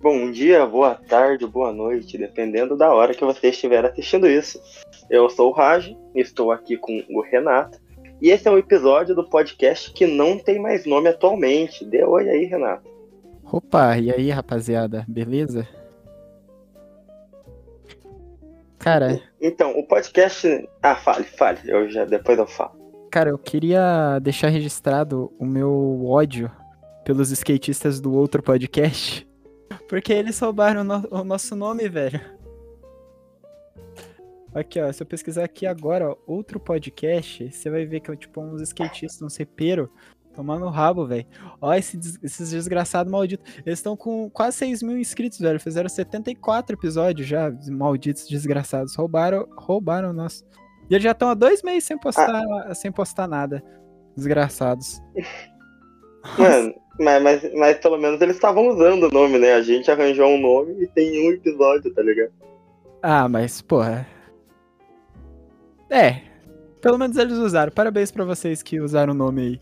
Bom dia, boa tarde, boa noite, dependendo da hora que você estiver assistindo isso. Eu sou o Raj, estou aqui com o Renato, e esse é um episódio do podcast que não tem mais nome atualmente. Dê oi aí, Renato. Opa, e aí, rapaziada, beleza? Cara, Então, o podcast. Ah, fale, fale, eu já depois eu falo. cara, eu queria deixar registrado o meu ódio pelos skatistas do outro podcast, porque eles roubaram o, no- o nosso nome, velho. Aqui, ó, se eu pesquisar aqui agora, ó, outro podcast, você vai ver que é tipo uns skatistas, uns repeiros, tomando rabo, velho. Ó, esse des- esses desgraçados malditos. Eles estão com quase 6 mil inscritos, velho. Fizeram 74 episódios já, malditos desgraçados. Roubaram, roubaram o nosso. E eles já estão há dois meses sem postar, sem postar nada. Desgraçados. Mano, mas, mas, mas pelo menos eles estavam usando o nome, né? A gente arranjou um nome e tem um episódio, tá ligado? Ah, mas, porra. É. Pelo menos eles usaram. Parabéns pra vocês que usaram o nome aí.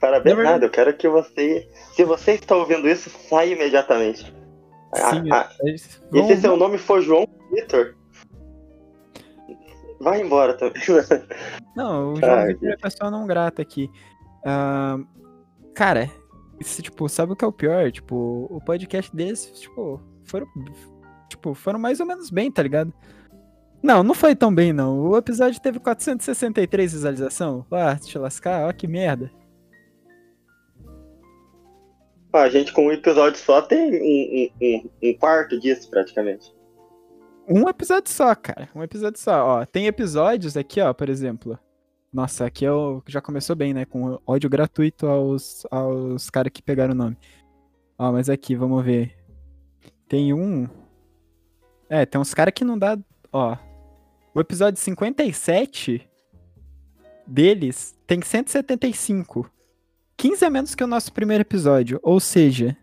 Parabéns, verdade- nada. Eu quero que você. Se você está ouvindo isso, saia imediatamente. Sim, Ah, ah, eles e vão- se seu nome for João Vitor, vai embora também. Não, o João Ai, Vitor é pessoa não grata aqui. Ah, cara, isso, tipo, sabe o que é o pior? Tipo, o podcast deles, tipo, foram. Tipo, foram mais ou menos bem, tá ligado? Não, não foi tão bem, não. O episódio teve 463 visualização. Ah, te lascar, ó que merda. A gente com um episódio só tem um, um, um, um quarto disso, praticamente. Um episódio só, cara. Um episódio só. Ó, tem episódios aqui, ó, por exemplo. Nossa, aqui é o já começou bem, né? Com ódio gratuito aos, aos caras que pegaram o nome. Ó, mas aqui, vamos ver. Tem um. É, tem uns caras que não dá. Ó. O episódio 57 deles tem 175. 15 a menos que o nosso primeiro episódio. Ou seja,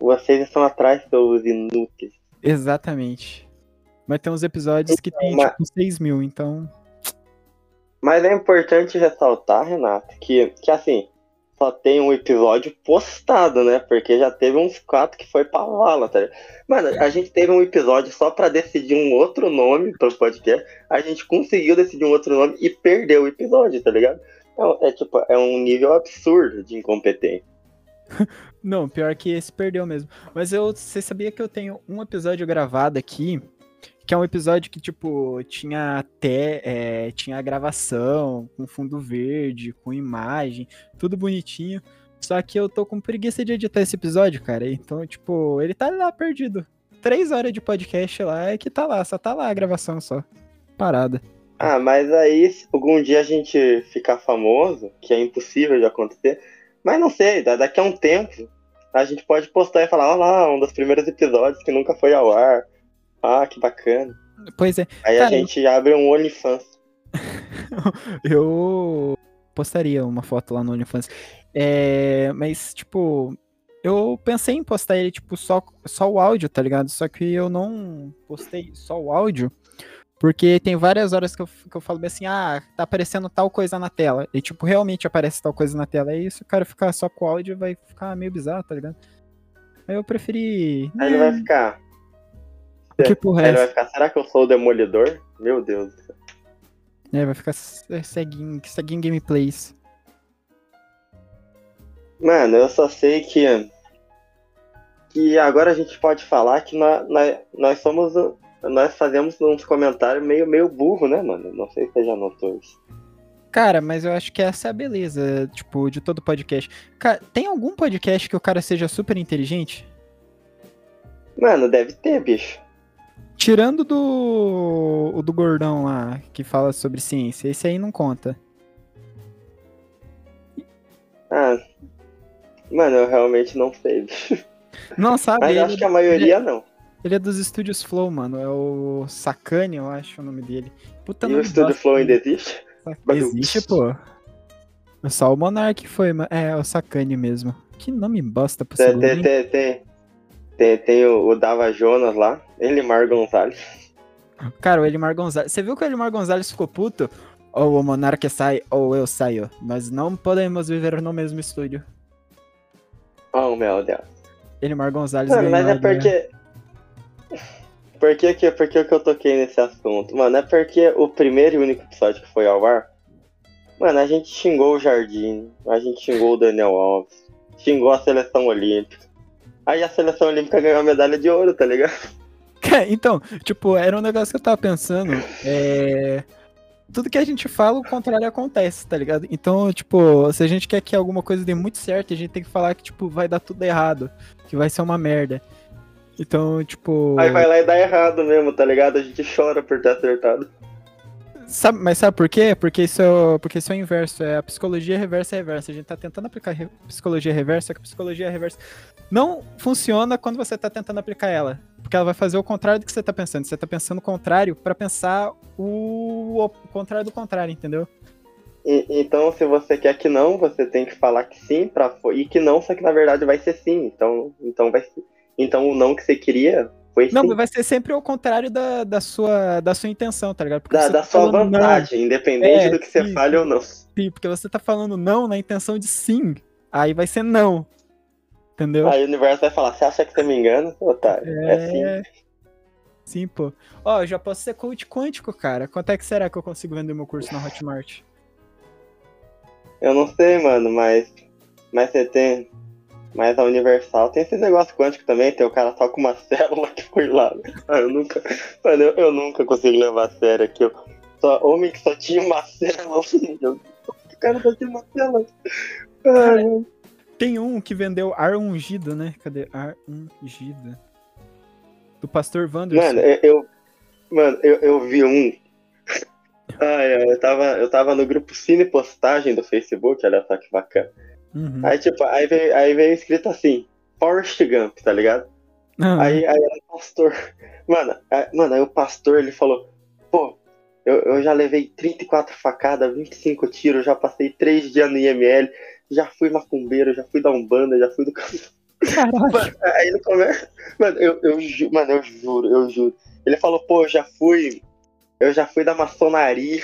Vocês estão atrás, seus inúteis. exatamente. Mas tem uns episódios que tem, Mas- tipo, 6 mil, então. Mas é importante ressaltar, Renato, que, que assim, só tem um episódio postado, né? Porque já teve uns quatro que foi pra vala, tá ligado? Mano, a gente teve um episódio só pra decidir um outro nome pro podcast. A gente conseguiu decidir um outro nome e perdeu o episódio, tá ligado? É, é tipo, é um nível absurdo de incompetência. Não, pior que esse perdeu mesmo. Mas eu, você sabia que eu tenho um episódio gravado aqui, que é um episódio que, tipo, tinha até, é, tinha gravação, com fundo verde, com imagem, tudo bonitinho. Só que eu tô com preguiça de editar esse episódio, cara. Então, tipo, ele tá lá perdido. Três horas de podcast lá, é que tá lá, só tá lá a gravação só. Parada. Ah, mas aí, se algum dia a gente ficar famoso, que é impossível de acontecer, mas não sei, da- daqui a um tempo, a gente pode postar e falar, olha lá, um dos primeiros episódios que nunca foi ao ar. Ah, que bacana. Pois é, Aí a Cara, gente abre um OnlyFans. eu postaria uma foto lá no OnlyFans. É, mas, tipo, eu pensei em postar ele, tipo, só, só o áudio, tá ligado? Só que eu não postei só o áudio, porque tem várias horas que eu, que eu falo bem assim, ah, tá aparecendo tal coisa na tela. E, tipo, realmente aparece tal coisa na tela. É isso, o cara ficar só com o áudio vai ficar meio bizarro, tá ligado? Aí eu preferi. Aí ele vai ficar. Que porra é ele vai essa? ficar, será que eu sou o demolidor? Meu Deus do céu. É, vai ficar seguindo, seguindo gameplays. Mano, eu só sei que. Que agora a gente pode falar que nós, nós, nós somos. Nós fazemos uns comentários meio, meio burro, né, mano? Não sei se você já notou isso. Cara, mas eu acho que essa é a beleza, tipo, de todo podcast. Cara, tem algum podcast que o cara seja super inteligente? Mano, deve ter, bicho. Tirando do o do gordão lá, que fala sobre ciência, esse aí não conta. Ah. Mano, eu realmente não sei. Não, sabe? Mas ele, acho que a maioria não. ele é dos estúdios Flow, mano. É o Sakane, eu acho o nome dele. Puta E o Estúdio. Flow ainda existe? Existe, pô. Só o Monark foi, ma- é, o Sakane mesmo. Que nome bosta pro Tem, tem, tem, tem, tem o, o Dava Jonas lá, Elimar Gonzalez. Cara, o Elimar Gonzalez. Você viu que o Elimar Gonzalez ficou puto? Ou o Monark sai, ou eu saio. Nós não podemos viver no mesmo estúdio. Oh, meu Deus. Elimar Gonzalez Mano, mas é guerra. porque. Por que, que, por que que eu toquei nesse assunto? Mano, é porque o primeiro e único episódio que foi ao ar. Mano, a gente xingou o Jardim, a gente xingou o Daniel Alves, xingou a seleção olímpica. Aí a seleção olímpica ganhou a medalha de ouro, tá ligado? Então, tipo, era um negócio que eu tava pensando. É... Tudo que a gente fala, o contrário acontece, tá ligado? Então, tipo, se a gente quer que alguma coisa dê muito certo, a gente tem que falar que, tipo, vai dar tudo errado. Que vai ser uma merda. Então, tipo. Aí vai lá e dá errado mesmo, tá ligado? A gente chora por ter acertado. Sabe, mas sabe por quê? Porque isso, é, porque isso é o inverso, é a psicologia reversa é reversa. A gente tá tentando aplicar re- psicologia reversa, só que a psicologia reversa não funciona quando você tá tentando aplicar ela. Porque ela vai fazer o contrário do que você tá pensando. Você tá pensando o contrário pra pensar o, o contrário do contrário, entendeu? Então, se você quer que não, você tem que falar que sim pra fo- e que não, só que na verdade vai ser sim. Então, então vai ser. Então o não que você queria foi Não, sim. mas vai ser sempre o contrário da, da, sua, da sua intenção, tá ligado? Porque Da, da tá sua falando não. independente É, do que você isso. fale ou não. Sim, porque você tá falando não na intenção de sim. Aí vai ser não. Entendeu? Aí o universo vai falar, você acha que você me engana, otário? É, sim. É. Sim, pô. Ó, eu já posso ser coach quântico, cara. Quanto é que será que eu consigo vender meu curso na Hotmart? Eu não sei, mano, mas. Mas você tem. Mas a Universal tem esse negócio quântico também, tem o cara só com uma célula que foi lá. Ah, eu nunca. Mano, eu, eu nunca consigo levar a sério aquilo. Só homem que só tinha uma célula. Eu- O cara só tinha uma célula. Ai, mano. Tem um que vendeu ar ungido, né? Cadê? Ar ungida. Do pastor Wanderson. Mano, eu, mano, eu, eu vi um. Ai, ai, eu tava, eu tava no grupo Cine Postagem do Facebook, olha só que bacana. Uhum. Aí, tipo, aí veio, aí veio escrito assim, Forrest Gump, tá ligado? Ah, Aí, aí o pastor. Mano, aí, mano, aí o pastor ele falou, pô, eu, eu já levei 34 facadas, 25 tiros, já passei 3 dias no IML, já fui macumbeiro, já fui da Umbanda, já fui do Caralho. Aí ele começa. Mano, eu, eu, ju- mano, eu juro, eu juro. Ele falou, pô, eu já fui. Eu já fui da maçonaria.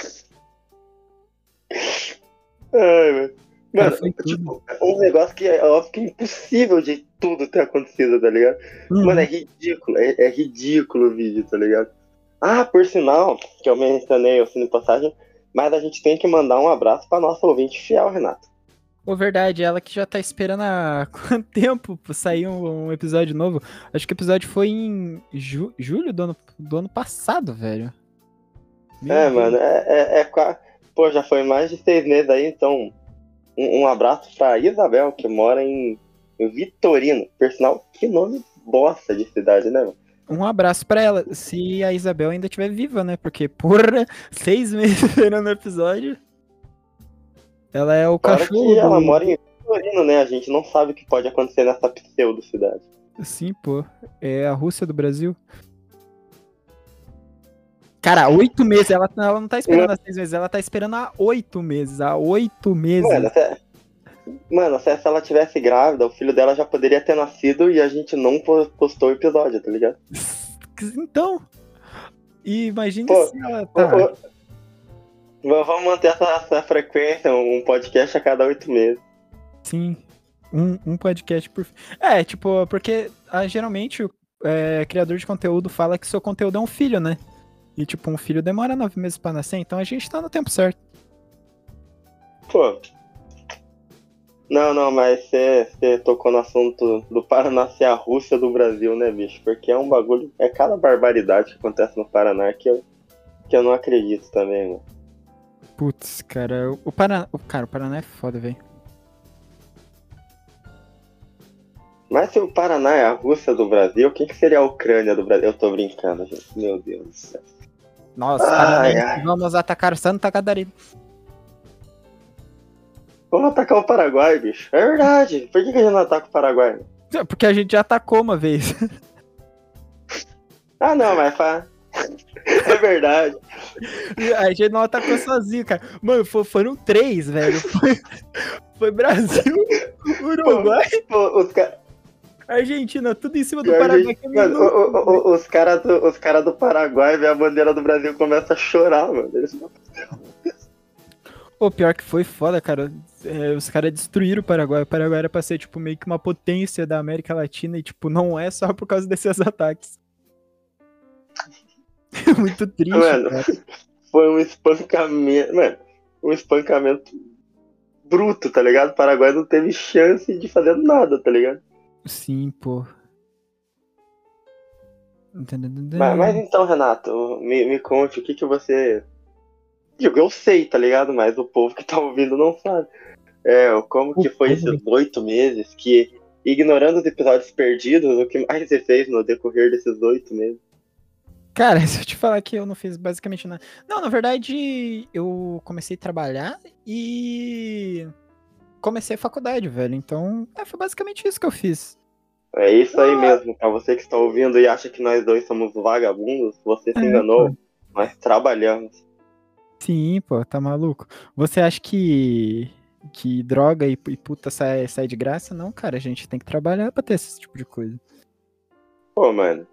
Ai, mano. Mano, tipo, um negócio que é óbvio que é impossível de tudo ter acontecido, tá ligado? Uhum. Mano, é ridículo, é, é ridículo o vídeo, tá ligado? Ah, por sinal, que eu mencionei o Cine Passagem, mas a gente tem que mandar um abraço pra nossa ouvinte fiel, Renato. Ô, verdade, ela que já tá esperando há quanto tempo pra sair um, um episódio novo? Acho que o episódio foi em ju- julho do ano, do ano passado, velho. Meu É, Deus. mano, é, é, é Pô, já foi mais de seis meses aí, então. Um, um abraço pra Isabel, que mora em Vitorino. Por sinal, que nome bosta de cidade, né, mano? Um abraço pra ela, se a Isabel ainda estiver viva, né? Porque, porra, seis meses esperando o episódio. Ela é o Fora cachorro. que ela do- mora em Vitorino, né? A gente não sabe o que pode acontecer nessa pseudo-cidade. Sim, pô. É a Rússia do Brasil. Cara, oito meses. Ela, ela não tá esperando há seis meses, ela tá esperando há oito meses. Há oito meses. Mano, se, mano, se ela tivesse grávida, o filho dela já poderia ter nascido e a gente não po- postou o episódio, tá ligado? Então. E imagine Pô, se ela tá. Vamos manter essa, essa frequência, um podcast a cada oito meses. Sim. Um, um podcast por. É, tipo, porque ah, geralmente o é, criador de conteúdo fala que seu conteúdo é um filho, né? E, tipo, um filho demora nove meses pra nascer, então a gente tá no tempo certo. Pô. Não, não, mas você tocou no assunto do Paraná ser a Rússia do Brasil, né, bicho? Porque é um bagulho. É cada barbaridade que acontece no Paraná que eu, que eu não acredito também, mano. Putz, cara, o Paraná. O, cara, o Paraná é foda, velho. Mas se o Paraná é a Rússia do Brasil, quem que seria a Ucrânia do Brasil? Eu tô brincando, gente. Meu Deus do céu. Nossa, Ai, parabéns, ai. vamos atacar Santa Catarina. Vamos atacar o Paraguai, bicho. É verdade. Por que, que a gente não ataca o Paraguai? É, Porque a gente já atacou uma vez. Ah, não, mas. É verdade. A gente não atacou sozinho, cara. Mano, fo- foram três, velho. Foi, foi Brasil, Uruguai, Pô, os caras. Argentina, tudo em cima do Paraguai. é mano, o- o- o- os caras do, os cara do Paraguai vê a bandeira do Brasil e começam a chorar, mano. Eles... Pô, pior que foi foda, cara. é, os caras destruíram o Paraguai. O Paraguai era pra ser, tipo, meio que uma potência da América Latina e, tipo, não é só por causa desses ataques. Muito triste, Mano, foi um espancamento. Mano, um espancamento bruto, tá ligado? O Paraguai não teve chance de fazer nada, tá ligado? Sim, pô. Mas, mas então, Renato, me, me conte o que que você. Digo, eu sei, tá ligado? Mas o povo que tá ouvindo não sabe. É, como que foi esses oito meses que, ignorando os episódios perdidos, o que mais você fez no decorrer desses oito meses? Cara, se eu te falar que eu não fiz basicamente nada. Não, na verdade, eu comecei a trabalhar e comecei a faculdade, velho. Então, é, foi basicamente isso que eu fiz. É isso aí Ah. mesmo, pra você que está ouvindo e acha que nós dois somos vagabundos, você se É, enganou. pô. Nós trabalhamos. Sim, pô, tá maluco. Você acha que que droga e, e puta sai, sai de graça? Não, cara, a gente tem que trabalhar pra ter esse tipo de coisa. Pô, mano.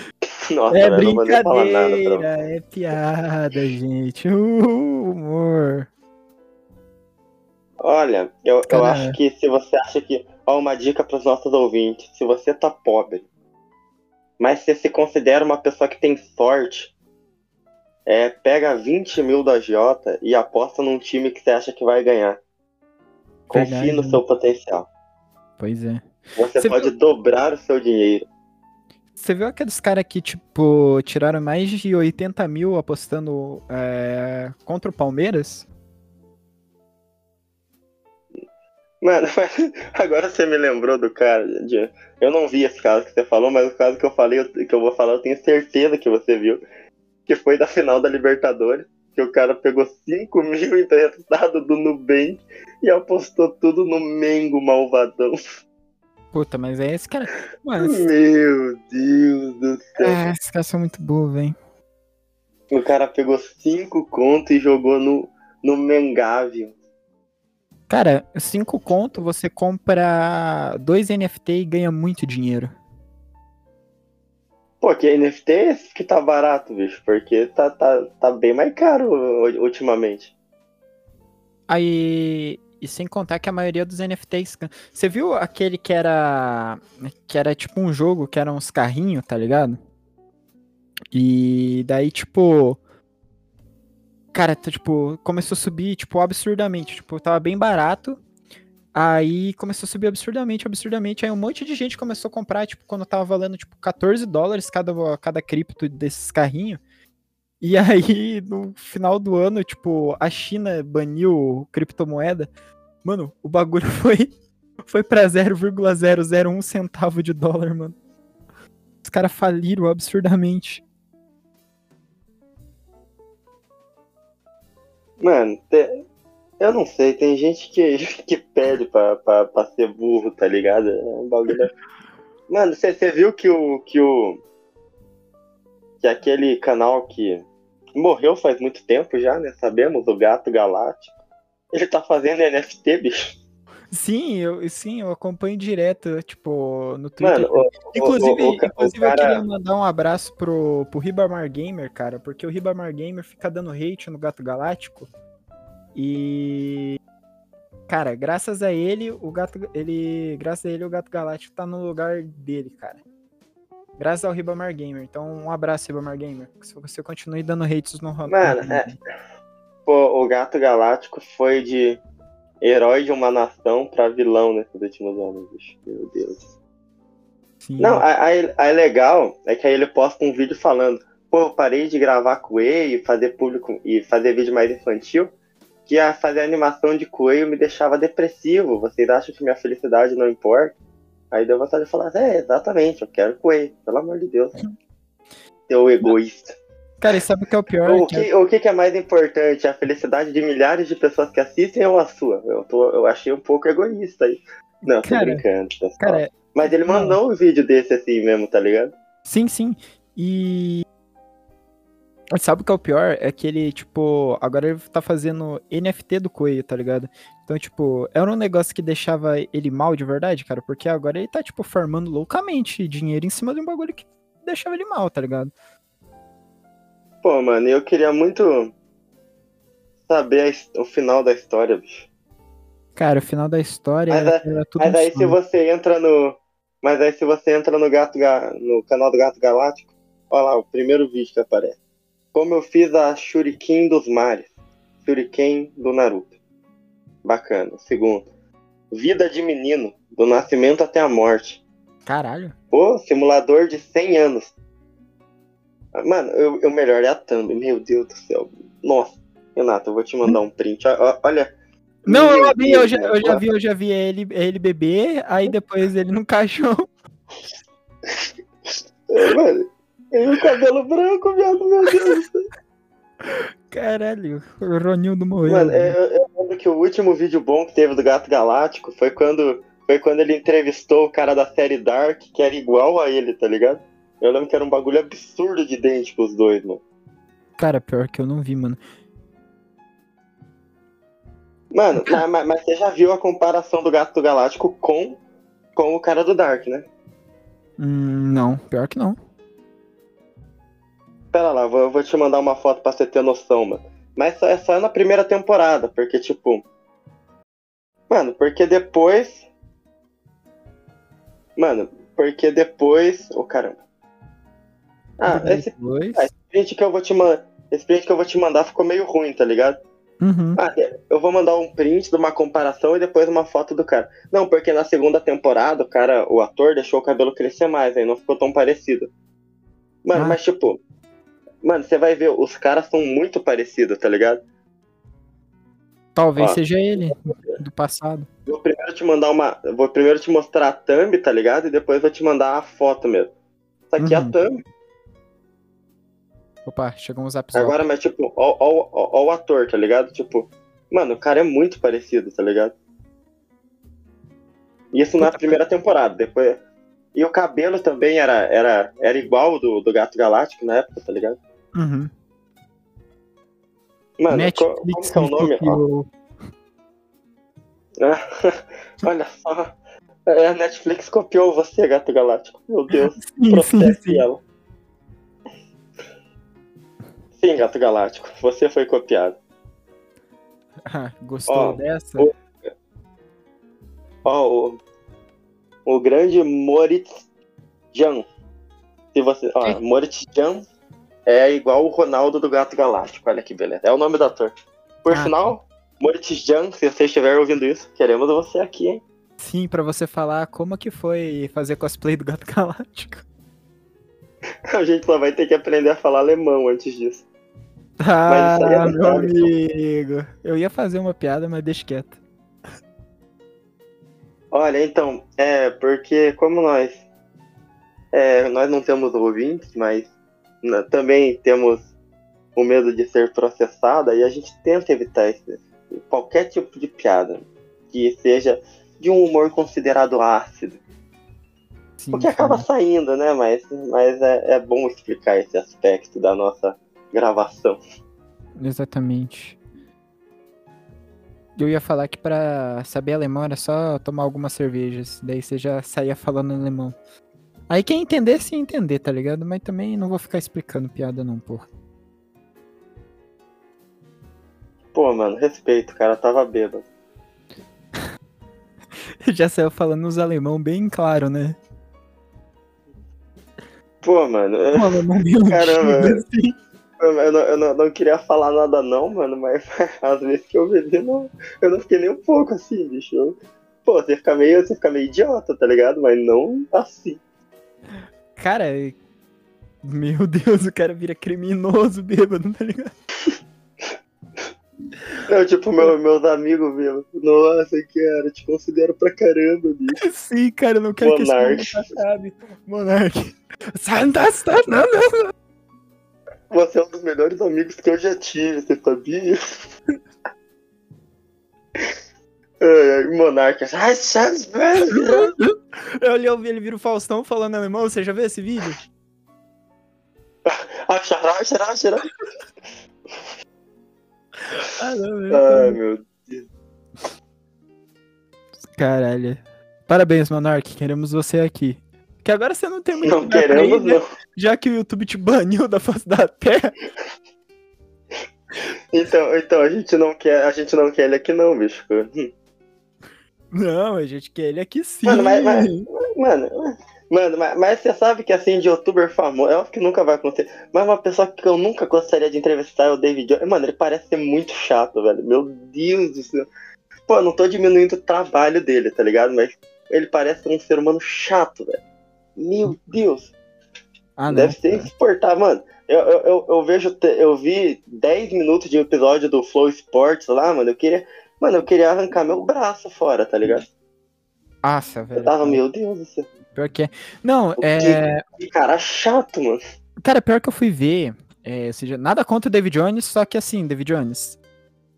Nossa, é velho, falar nada brincadeira, é piada, gente. Uh, humor. Olha, eu, eu acho que se você acha que. Ó, uma dica pros nossos ouvintes. Se você tá pobre, mas você se considera uma pessoa que tem sorte, é, pega 20 mil da Jota e aposta num time que você acha que vai ganhar. Confie Verdade, no né? seu potencial. Pois é. Você Você pode dobrar o seu dinheiro. Você viu aqueles caras que, tipo, tiraram mais de 80 mil apostando é, contra o Palmeiras? Mano, agora você me lembrou do cara. de- Eu não vi esse caso que você falou, mas o caso que eu falei, que eu vou falar, eu tenho certeza que você viu. Que foi da final da Libertadores. Que o cara pegou 5 mil emprestado do Nubank e apostou tudo no Mengo malvadão. Puta, mas é esse cara. Mano, esse- Meu Deus do céu. ah, esses caras são muito burros, velho. O cara pegou 5 contos e jogou no, no Mengávio. Cara, 5 conto, você compra dois NFT e ganha muito dinheiro. Pô, que NFT é esse que tá barato, bicho? Porque tá, tá, tá bem mais caro ultimamente. Aí. E sem contar que a maioria dos NFTs. Você viu aquele que era. Que era tipo um jogo, que era uns carrinhos, tá ligado? E daí, tipo. Cara, tá, tipo, começou a subir, tipo, absurdamente. Tipo, tava bem barato. Aí começou a subir absurdamente, absurdamente. Aí um monte de gente começou a comprar, tipo, quando tava valendo, tipo, 14 dólares cada, cada cripto desses carrinhos. E aí, no final do ano, tipo, a China baniu criptomoeda. Mano, o bagulho foi, foi pra 0,001 centavo de dólar, mano. Os caras faliram absurdamente. Mano, te- eu não sei, tem gente que, que pede pra, pra, pra ser burro, tá ligado? É um bagulho. Mano, você viu que o. que o. que aquele canal que morreu faz muito tempo já, né? Sabemos, o Gato Galáctico. Ele tá fazendo NFT, bicho. Sim, eu, sim, eu acompanho direto, tipo, no Twitter. Mano, o, Inclusive, o, o, inclusive eu cara. queria mandar um abraço pro, pro Ribamar Gamer, cara, porque o Ribamar Gamer fica dando hate no Gato Galáctico. E. Cara, graças a ele, o gato. Ele. Graças a ele, o Gato Galáctico tá no lugar dele, cara. Graças ao Ribamar Gamer. Então, um abraço, Ribamar Gamer. Se você continue dando hates no no- Mano, no- é. Pô, o Gato Galáctico foi de herói de uma nação pra vilão nesses últimos anos, bicho. Meu Deus. Sim. Não, aí, aí legal é que aí ele posta um vídeo falando, pô, eu parei de gravar Coelho e fazer público e fazer vídeo mais infantil, que a fazer animação de Coelho me deixava depressivo. Vocês acham que minha felicidade não importa? Aí deu vontade de falar, é, exatamente, eu quero Coelho, pelo amor de Deus. Seu egoísta. Cara, e sabe o que é o pior? O Que é- que, o que é mais importante? A felicidade de milhares de pessoas que assistem ou a sua? Eu, tô, eu achei um pouco egoísta aí. Não, tô Cara, brincando, pessoal. Cara, Mas ele mandou um vídeo desse assim mesmo, tá ligado? Sim, sim. E. Sabe o que é o pior? É que ele, tipo, agora ele tá fazendo NFT do Coelho, tá ligado? Então, tipo, era um negócio que deixava ele mal de verdade, cara, porque agora ele tá, tipo, farmando loucamente dinheiro em cima de um bagulho que deixava ele mal, tá ligado? Pô, mano, eu queria muito saber a o final da história, bicho. Cara, o final da história Mas é- era tudo Mas um aí se você entra no. Mas aí se você entra no Gato Ga- no canal do Gato Galáctico, olha lá, o primeiro vídeo que aparece. Como eu fiz a Shuriken dos mares. Shuriken do Naruto. Bacana. Segundo. Vida de menino, do nascimento até a morte. Caralho. Pô, simulador de 100 anos. Mano, eu- o melhor é a thumb, meu Deus do céu. Nossa, Renato, eu vou te mandar um print. Olha. Não, eu Meu abri, eu já, eu já vi, eu já vi ele, ele beber, aí depois ele no caixão. É, mano, e o cabelo branco, viado, meu Deus. Caralho, o Ronildo morreu. Mano, né? eu, eu lembro que o último vídeo bom que teve do Gato Galáctico foi quando, foi quando ele entrevistou o cara da série Dark, que era igual a ele, tá ligado? Eu lembro que era um bagulho absurdo de idêntico os dois, mano. Cara, pior que eu não vi, mano. Mano, mas, mas- você já viu a comparação do Gato Galáctico com, com o cara do Dark, né? Hum, não, pior que não. Pera lá, vou, eu vou te mandar uma foto pra você ter noção, mano. Mas só, é só na primeira temporada, porque, tipo. Mano, porque depois. Mano, porque depois. Ô caramba. Ah, esse Depois... ah, esse print que eu vou te mandar. Esse print que eu vou te mandar ficou meio ruim, tá ligado? Uhum. Ah, eu vou mandar um print de uma comparação e depois uma foto do cara. Não, porque na segunda temporada o cara, o ator, deixou o cabelo crescer mais, aí não ficou tão parecido. Mano, Ah. mas tipo. Mano, você vai ver, os caras são muito parecidos, tá ligado? Talvez Ó. seja ele, do passado. Vou primeiro te mandar uma. Vou primeiro te mostrar a thumb, tá ligado? E depois vou te mandar a foto mesmo. Isso aqui é a Uhum. thumb. Opa, chegou um zap. Agora, mas tipo, ó, ó, ó, ó o ator, tá ligado? Tipo, mano, o cara é muito parecido, tá ligado? Isso na primeira temporada, depois. E o cabelo também era, era, era igual do, do Gato Galáctico na época, tá ligado? Uhum. Mano, co- como Netflix que é o me nome? Copiou. olha só. É, A Netflix copiou você, Gato Galáctico. Meu Deus. Sim, sim, Processe sim. ela. Sim, Gato Galáctico, você foi copiado. Ah, Gostou Ó, dessa? o- Ó, o, o grande Moritz Jan. Se você, ó, É. Moritz Jan é igual o Ronaldo do Gato Galáctico. Olha que beleza. É o nome do ator. Por Ah, sinal, Moritz Jan, se você estiver ouvindo isso, queremos você aqui, hein? Sim, pra você falar como que foi fazer cosplay do Gato Galáctico. A gente só vai ter que aprender a falar alemão antes disso. Ah, é meu detalhe, então. amigo. Eu ia fazer uma piada, mas deixa quieto. Olha, então, é porque como nós é, nós não temos ouvintes, mas também temos o medo de ser processada e a gente tenta evitar esse, qualquer tipo de piada que seja de um humor considerado ácido. Sim, Porque acaba saindo, né? Mas, mas é, é bom explicar esse aspecto da nossa gravação. Exatamente. Eu ia falar que pra saber alemão era só tomar algumas cervejas. Daí você já saía falando alemão. Aí quem entender, se entender, tá ligado? Mas também não vou ficar explicando piada, não, porra. Pô, mano, respeito, cara, tava bêbado. Já saiu falando os alemão bem claro, né? Pô, mano, Um alemão Caramba. antigo, assim. Eu não, eu não- não queria falar nada não, mano, mas às vezes que eu bebi, não, eu não fiquei nem um pouco assim, bicho. Eu- Pô, você fica meio, você fica meio idiota, tá ligado? Mas não assim. Cara, meu Deus, o cara vira criminoso bêbado, tá ligado? Eu, tipo, meu- meus amigos, meu, nossa, cara, te considero pra caramba, bicho. Sim, cara, eu não quero Monark. que esse mundo acabe. Monark. Santas, não, não, não. Você é um dos melhores amigos que eu já tive, você sabia? Ai, ai, Monarca. Ai. Eu olhei ele vira o Faustão falando alemão, você já viu esse vídeo? Ah. Ah, não, Ai, meu Caralho. Parabéns, Monark, queremos você aqui. Que agora você não tem muito Não queremos, ir, né? não. Já que o YouTube te baniu da face da terra. Então, então a gente não quer, a gente não quer ele aqui não, bicho. Não, a gente quer ele aqui sim. Mano, mas, mas- mano, mano, mas, mas você sabe que assim, de youtuber famoso, é óbvio que nunca vai acontecer. Mas uma pessoa que eu nunca gostaria de entrevistar é o David Jones. Mano, ele parece ser muito chato, velho. Meu Deus do céu. Pô, não tô diminuindo o trabalho dele, tá ligado? Mas ele parece um ser humano chato, velho. Meu Deus. Ah, não. Deve ser insuportável, mano. Eu, eu, eu, vejo, eu vi 10 minutos de um episódio do Flow Sports lá, mano. Eu queria. Mano, eu queria arrancar meu braço fora, tá ligado? Nossa, velho. Eu tava, meu Deus do céu. Pior que é. Não, é. Que cara chato, mano. Cara, pior que eu fui ver. É, ou seja, nada contra o David Jones, só que assim, David Jones.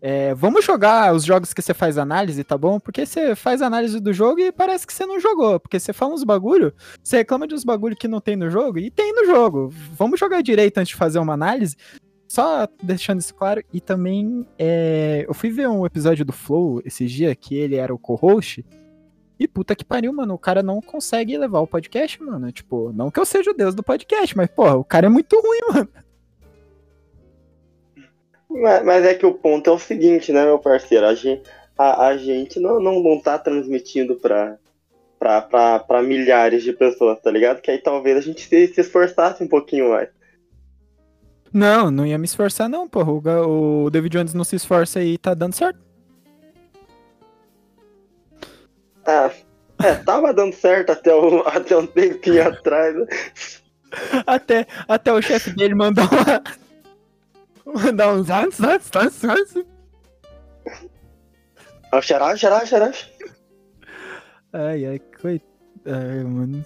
É, vamos jogar os jogos que você faz análise, tá bom? Porque você faz análise do jogo e parece que você não jogou. Porque você fala uns bagulho, você reclama de uns bagulho que não tem no jogo e tem no jogo. Vamos jogar direito antes de fazer uma análise. Só deixando isso claro. E também, é, eu fui ver um episódio do Flow esses dias que ele era o co-host. E puta que pariu, mano, o cara não consegue levar o podcast, mano. Tipo, não que eu seja o deus do podcast, mas, porra, o cara é muito ruim, mano. Mas, mas é que o ponto é o seguinte, né, meu parceiro? A gente, a, a gente não, não, não tá transmitindo pra, pra, pra, pra milhares de pessoas, tá ligado? Que aí talvez a gente se, se esforçasse um pouquinho mais. Não, não ia me esforçar, não, porra. O, David Jones não se esforça e tá dando certo. Ah, é, tava dando certo até, o, até um tempinho atrás. né? Até, até o chefe dele mandar uma. mandar. Antes, antes, antes, antes. Ah, xará, xará, xará. Ai, ai, coitado. Ai, mano.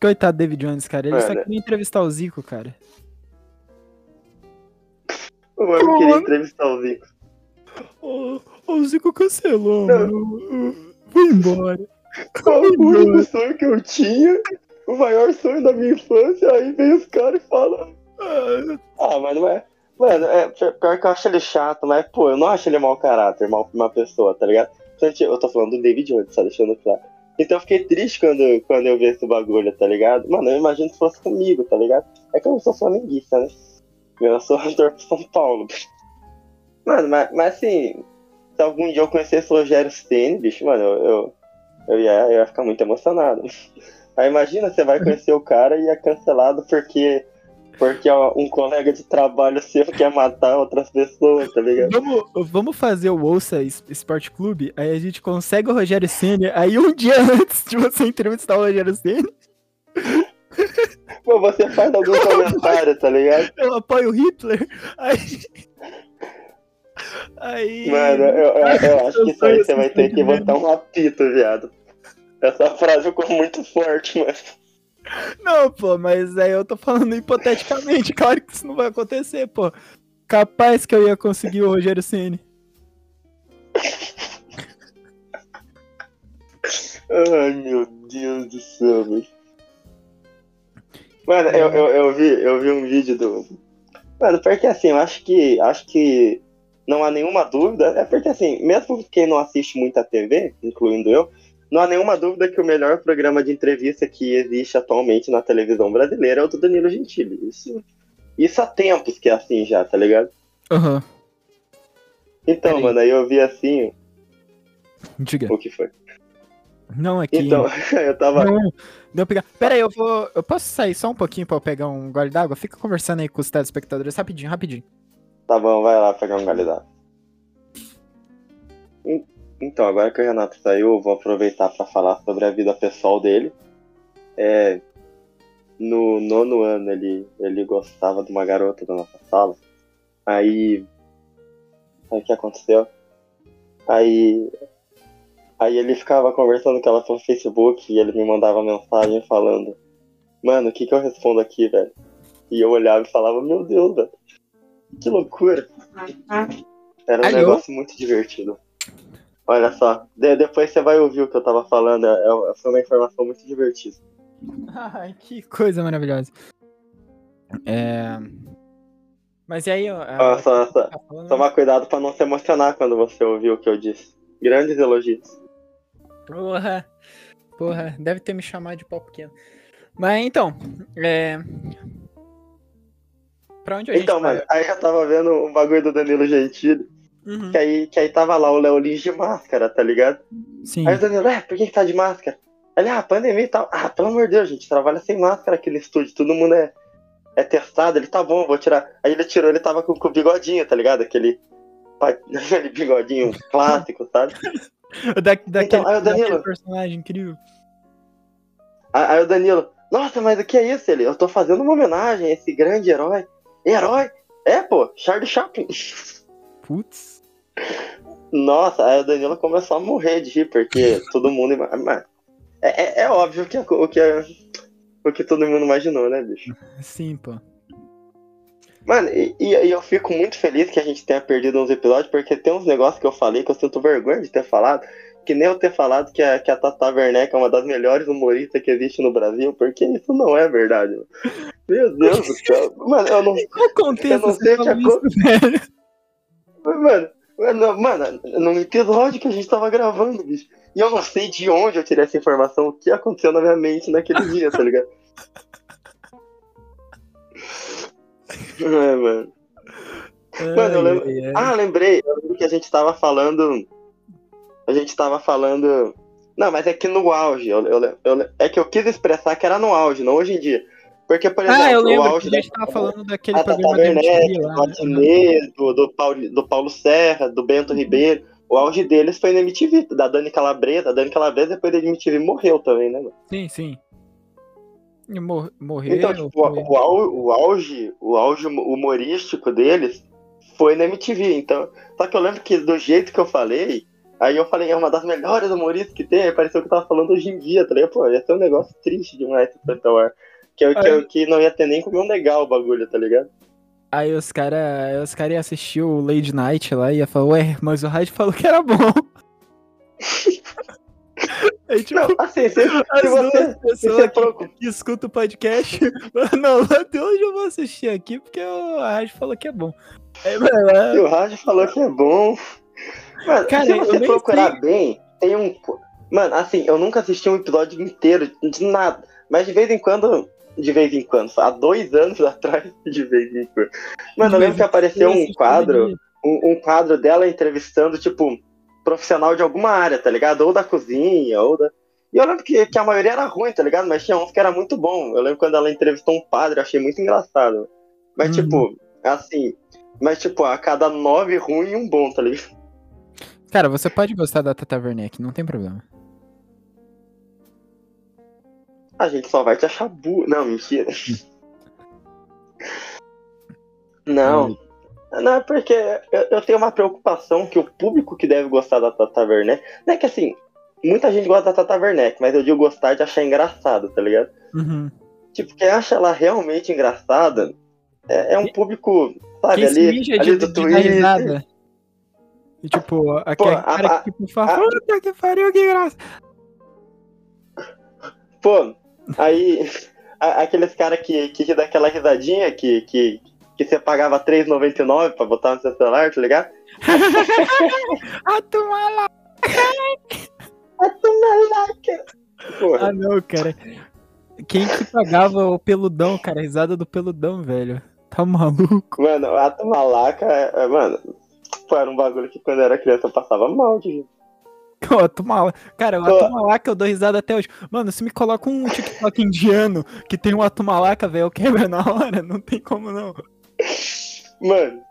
Coitado do David Jones, cara. Ele só Mano. queria entrevistar o Zico, cara. O mano queria entrevistar o Zico. O, o Zico cancelou, Não. mano. Vou embora. O único sonho que eu tinha, o maior sonho da minha infância, aí vem os caras e falam. Ah, mas não é. Mano, é pior que eu acho ele chato, mas, pô, eu não acho ele mau caráter, mal uma pessoa, tá ligado? Eu tô falando do David Jones, só deixando claro. Então eu fiquei triste quando, quando eu vi esse bagulho, tá ligado? Mano, eu imagino se fosse comigo, tá ligado? É que eu não sou flamenguista, né? Eu sou ator pro São Paulo. Mano, mas, mas assim, se algum dia eu conhecesse o Rogério Ceni, bicho, mano, eu, eu, eu, ia, eu ia ficar muito emocionado. Aí imagina, você vai conhecer o cara e é cancelado porque, porque ó, um colega de trabalho seu quer matar outras pessoas, tá ligado? Vamos, vamos fazer o Ouça Es- Esporte Clube, aí a gente consegue o Rogério Senna, aí um dia antes de você entrevistar o Rogério Senna, Pô, você faz algum comentário, tá ligado? eu apoio o Hitler, aí... Aí... Mano, eu, eu, eu acho que isso aí você vai ter que botar um apito, viado. Essa frase ficou muito forte, mano. Não, pô, mas aí eu tô falando hipoteticamente, claro que isso não vai acontecer, pô. Capaz que eu ia conseguir o Rogério Ceni. Ai, meu Deus do céu, velho. Mano, eu, eu, eu, vi, eu vi um vídeo do. Mano, porque assim, eu acho que. Acho que não há nenhuma dúvida. É porque assim, mesmo quem não assiste muita TV, incluindo eu, não há nenhuma dúvida que o melhor programa de entrevista que existe atualmente na televisão brasileira é o do Danilo Gentili. Isso, isso há tempos que é assim já, tá ligado? Aham. Então, Peraí. mano, aí eu vi assim. Diga. O que foi? Não aqui. Então, eu tava. Não, deu pegar. Pera aí, eu vou. Eu posso sair só um pouquinho pra eu pegar um gole d'água? Fica conversando aí com os telespectadores rapidinho, rapidinho. Tá bom, vai lá pegar um galho d'água. En- Então, agora que o Renato saiu, eu vou aproveitar para falar sobre a vida pessoal dele. É, no nono ano ele, ele gostava de uma garota da nossa sala. Aí. Aí o que aconteceu? Aí. Aí ele ficava conversando com ela pelo Facebook e ele me mandava mensagem falando: Mano, o que, que eu respondo aqui, velho? E eu olhava e falava: Meu Deus, velho. Que loucura. Era um Alô? negócio muito divertido. Olha só, de- depois você vai ouvir o que eu tava falando, é, é- foi uma informação muito divertida. Ai, que coisa maravilhosa. É. Mas e aí, ó. a- Ó, só, só, tá falando- tomar cuidado pra não se emocionar quando você ouvir o que eu disse. Grandes elogios. Porra, porra, deve ter me chamado de pau pequeno. Mas então, é. Pra onde a gente Então, mano, aí eu tava vendo um bagulho do Danilo Gentili, Uhum. que aí, que aí tava lá o Léo Lins de máscara, tá ligado? Sim. Aí o Danilo, é, por que, que tá de máscara? Ele, ah, pandemia e tal. Ah, pelo amor de Deus, gente, trabalha sem máscara aqui no estúdio, todo mundo é, é testado. Ele, tá bom, eu vou tirar. Aí ele tirou, ele tava com, com o bigodinho, tá ligado? Aquele, aquele bigodinho clássico, sabe? Da, daquele, Então, aí o Danilo- personagem incrível. Aí, aí o Danilo, nossa, mas o que é isso? Ele, eu tô fazendo uma homenagem a esse grande herói. Herói? É, pô, Charlie Chaplin. Putz. Nossa, aí o Danilo começou a morrer de rir, porque todo mundo. Mas é, é, é óbvio que, o que é- o que todo mundo imaginou, né, bicho? Sim, pô. Mano, e, e- eu fico muito feliz que a gente tenha perdido uns episódios, porque tem uns negócios que eu falei que eu sinto vergonha de ter falado, que nem eu ter falado que a, que a Tata Werneck é uma das melhores humoristas que existe no Brasil, porque isso não é verdade. mano. Meu Deus do céu. Mano, eu não. Eu não sei o que velho? Mano, mano, mano, num episódio que a gente tava gravando, bicho. E eu não sei de onde eu tirei essa informação, o que aconteceu na minha mente naquele dia, tá ligado? É, mano. Mano, eu lembro- Ai, ai, ai. Ah, lembrei. Eu lembro que a gente tava falando. A gente tava falando. Não, mas é que no auge. Eu, eu- eu- é que eu quis expressar que era no auge, não hoje em dia. Porque, por exemplo, Ah, eu o lembro auge que a gente da- falando daquele a Tata programa da MTV Werneck, lá. do né? Adnet, do, do, Paulo, do Paulo Serra, do Bento Ribeiro. O auge deles foi na MTV, da Dani Calabresa. A Dani Calabresa, depois da MTV, morreu também, né, mano? Sim, sim. Mor morreu. Então, tipo, o, o auge, o auge humorístico deles foi na MTV. Então, só que eu lembro que do jeito que eu falei, aí eu falei, é uma das melhores humoristas que tem, aí pareceu que eu tava falando hoje em dia, tá ligado? Pô, ia ser um negócio triste demais ao ar. Que, eu, que, eu- que não ia ter nem como negar o bagulho, tá ligado? Aí os caras os cara iam assistir o Lady Night lá e ia falar, ué, mas o Rádio falou que era bom. Aí, tipo, Não, assim, se, as se você. Se você que, escutam o podcast, não, até hoje eu vou assistir aqui porque o Rádio falou que é bom. Aí vai lá, se o rádio falou que é bom. Mano, Cara, se eu você procurar sei. bem, tem um. Mano, assim, eu nunca assisti um episódio inteiro de nada. Mas de vez em quando. De vez em quando, há dois anos atrás, de vez em quando. Mano, eu lembro que apareceu um quadro, um, um quadro dela entrevistando, tipo, profissional de alguma área, tá ligado? Ou da cozinha, ou da. E eu lembro que, que a maioria era ruim, tá ligado? Mas tinha uns que era muito bom. Eu lembro quando ela entrevistou um padre, eu achei muito engraçado. Mas, Uhum. tipo, assim. Mas, tipo, a cada nove ruim, um bom, tá ligado? Cara, você pode gostar da Tata Werneck, não tem problema. A gente só vai te achar burro. Não, mentira. Não. Não, é porque eu, tenho uma preocupação que o público que deve gostar da Tata Werneck. Não é que assim, muita gente gosta da Tata Werneck, mas eu digo gostar de achar engraçado, tá ligado? Uhum. Tipo, quem acha ela realmente engraçada é, é um público, sabe, Quem ali, ali de, do Twitter. E, tipo, aquele a- cara a- que tipo, fala, puta que pariu, que graça. Pô, aí a- aqueles caras que, que dá aquela risadinha que, que, que você pagava R$3,99 pra botar no seu celular, tá ligado? Ah, toma lá. Porra. Ah, não, cara. Quem que pagava o peludão, cara? A risada do peludão, velho. Tá maluco? Mano, a Malaca, é, mano, pô, era um bagulho que quando eu era criança eu passava mal de toma lá. Cara, o. Atumalaca eu dou risada até hoje. Mano, se me coloca um TikTok indiano que tem um Atumalaca, velho, eu quebro na hora. Não tem como não. Mano,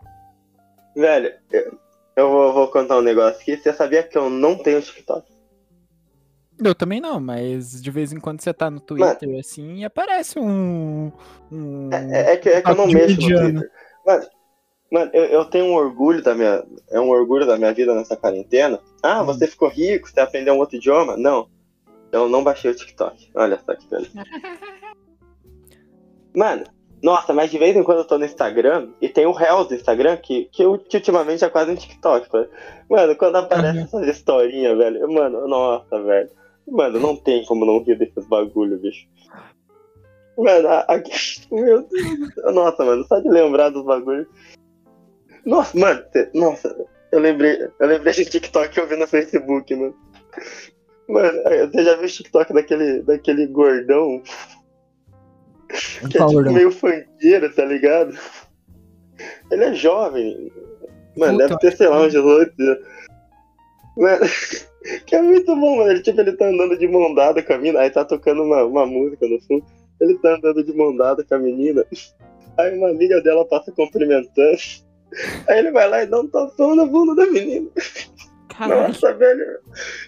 velho, eu, eu vou, vou contar um negócio aqui. Você sabia que eu não tenho TikTok? Eu também não, mas de vez em quando você tá no Twitter assim e aparece um. um... É, é que, é que eu não mexo no. Twitter. Mano, mano eu, eu tenho um orgulho da minha. É um orgulho da minha vida nessa quarentena. Ah, Hum. você ficou rico, você aprendeu um outro idioma? Não. Eu não baixei o TikTok. Olha só que beleza. Mano, nossa, mas de vez em quando eu tô no Instagram e tem o Reels do Instagram, que, que, eu- que ultimamente é quase um TikTok. Mano, quando aparece essas historinhas, velho, mano, nossa, velho. Mano, não tem como não rir desses bagulho, bicho. Mano, a- a- meu Deus. Nossa, mano, só de lembrar dos bagulhos. Nossa, mano, nossa, eu lembrei, eu lembrei de TikTok que eu vi no Facebook, mano. Mano, você já viu o TikTok daquele, daquele gordão que é tipo meio funkeiro, tá ligado? Ele é jovem. Mano, Puta, deve ter, sei lá, uns 18. Mano, que é muito bom, mano. Ele, tipo, ele tá andando de mão dada com a mina, aí tá tocando uma, uma música no fundo. Ele tá andando de mão dada com a menina. Aí uma amiga dela passa cumprimentando. Aí ele vai lá e dá um tapão na bunda da menina. Caralho. Nossa, velho.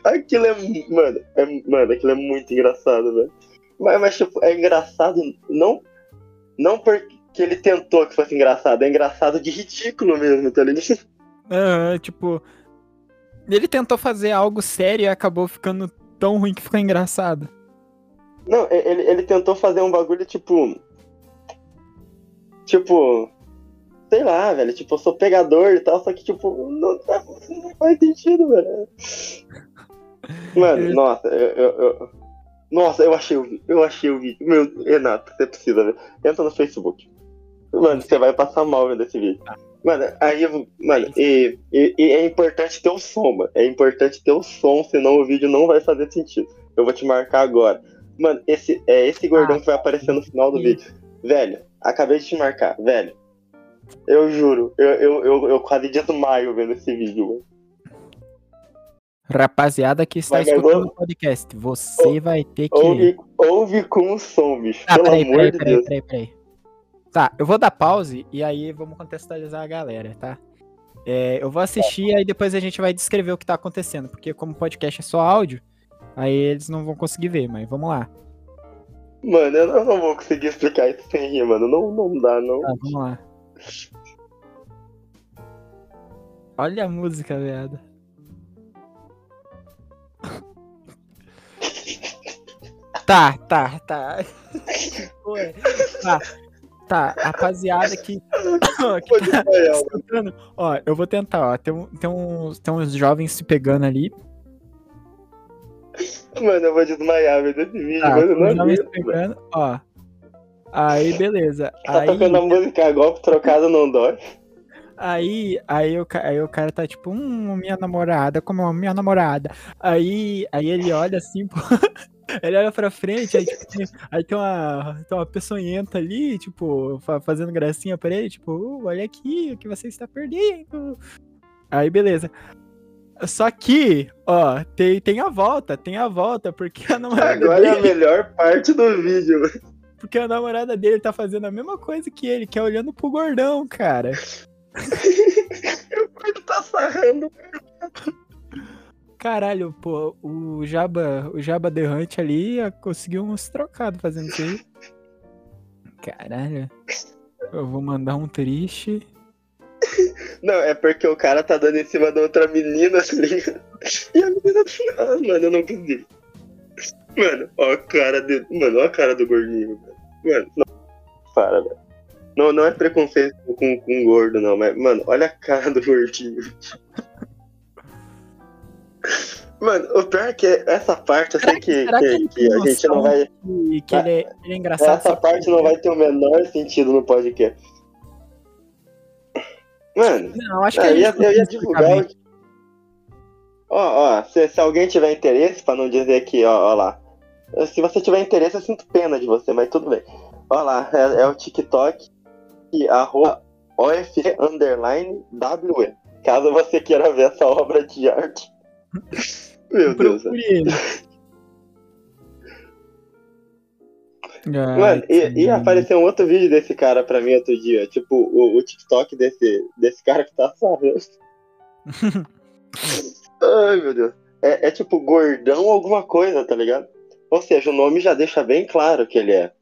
Aquilo é. Mano, é, mano, aquilo é muito engraçado, velho. Mas, mas, tipo, é engraçado não, não porque ele tentou que fosse engraçado, é engraçado de ridículo mesmo, tá ligado? Ah, tipo, ele tentou fazer algo sério e acabou ficando tão ruim que ficou engraçado. Não, ele, ele tentou fazer um bagulho tipo. Tipo. Sei lá, velho. Tipo, eu sou pegador e tal, só que, tipo, não, não faz sentido, velho. Mano, nossa, eu, eu- eu- Nossa, eu achei o vídeo. Eu achei o vídeo. Meu, Renato, você precisa ver. Entra no Facebook. Mano, você vai passar mal vendo esse vídeo. Mano, aí eu. Mano, e, e- e é importante ter o som, mano. É importante ter o som, senão o vídeo não vai fazer sentido. Eu vou te marcar agora. Mano, esse é esse gordão que vai aparecer no final do vídeo. Velho, acabei de te marcar, velho. Eu juro, eu, eu, eu, eu quase desmaio vendo esse vídeo, mano. Rapaziada que está escutando o podcast, você vai ter que. Ouve, ouve com o som, bicho. Ah, pelo peraí, amor peraí, de peraí, Deus. peraí, peraí. Tá, eu vou dar pause e aí vamos contextualizar a galera, tá? É, eu vou assistir e aí depois a gente vai descrever o que tá acontecendo, porque como o podcast é só áudio, aí eles não vão conseguir ver, mas vamos lá. Mano, eu não, eu não vou conseguir explicar isso sem rir, mano. Não, não dá, não. Tá, vamos lá. Olha a música, viado. Tá, tá, tá. Tá, tá, rapaziada que, que Pô, desmaiar, mano. escutando. Ó, eu vou tentar, ó. Tem, tem, uns, tem uns jovens se pegando ali. Mano, eu vou desmaiar esse vídeo, Tá, mano. Não jovens se pegando, ó. Aí, beleza. Tá Aí, tocando a música golpe trocado não dói. Aí, aí, o, aí o cara tá tipo, hum, minha namorada, como é minha namorada. Aí, aí ele olha assim, pô, ele olha pra frente, aí, tipo, tem, aí tem, uma, tem uma peçonhenta ali, tipo, fa- fazendo gracinha pra ele, tipo, "Uh, olha aqui o que você está perdendo. Aí, beleza. Só que, ó, tem, tem a volta, tem a volta, porque a namorada Agora é a dele, melhor parte do vídeo. Porque a namorada dele tá fazendo a mesma coisa que ele, que é olhando pro gordão, cara. Ele tá sarrando. Caralho, pô, o Jaba, o Jaba The Hunt ali conseguiu uns trocados fazendo isso aí. Caralho. Eu vou mandar um triste. Não, é porque o cara tá dando em cima da outra menina, tá ligado? E a menina. Ah, mano, eu não consigo. Mano, ó a cara de. Mano, ó a cara do gordinho. Mano, não. Para, velho. Não, não é preconceito com, com gordo, não, mas, mano, olha a cara do gordinho. Mano, o pior é que essa parte, eu sei que- que, que que, que a gente não vai. Que, que ele, é, ele é engraçado. Essa parte porque- não vai ter o menor sentido no podcast. Mano, Não, acho que eu ia, eu ia divulgar. Ó, ó, se, se alguém tiver interesse, pra não dizer que, ó, ó lá. Se você tiver interesse, eu sinto pena de você, mas tudo bem. Ó lá, é, é o TikTok, e arroba OFC underline WE. Caso você queira ver essa obra de arte. Meu Deus. Mano, e, e apareceu um outro vídeo desse cara pra mim outro dia. Tipo, o, o TikTok desse, desse cara que tá sarrando. Ai, meu Deus. É, é tipo gordão alguma coisa, tá ligado? Ou seja, o nome já deixa bem claro que ele é.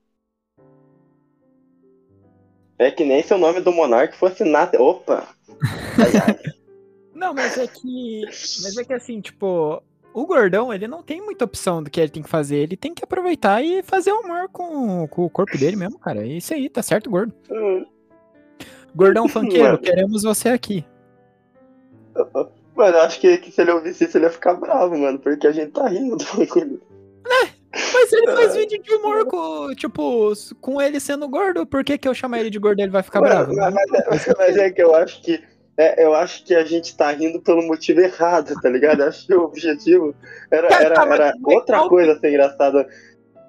É que nem se o nome do monarca fosse Nat. Opa! Não, mas é que. Mas é que assim, tipo, o gordão, ele não tem muita opção do que ele tem que fazer. Ele tem que aproveitar e fazer humor com, com o corpo dele mesmo, cara. É isso aí, tá certo, gordo. Hum, Gordão funkeiro, queremos você aqui. Mano, eu acho que, que se ele ouvisse isso, ele ia ficar bravo, mano, porque a gente tá rindo do bagulho. Mas ele faz vídeo de humor com, tipo, com ele sendo gordo. Por que, que eu chamar ele de gordo ele vai ficar bravo? mas, mas é, mas é que eu acho que. é, eu acho que a gente tá rindo pelo motivo errado, tá ligado? Eu acho que o objetivo era, Tá, era, tá, era mas outra coisa ser engraçada.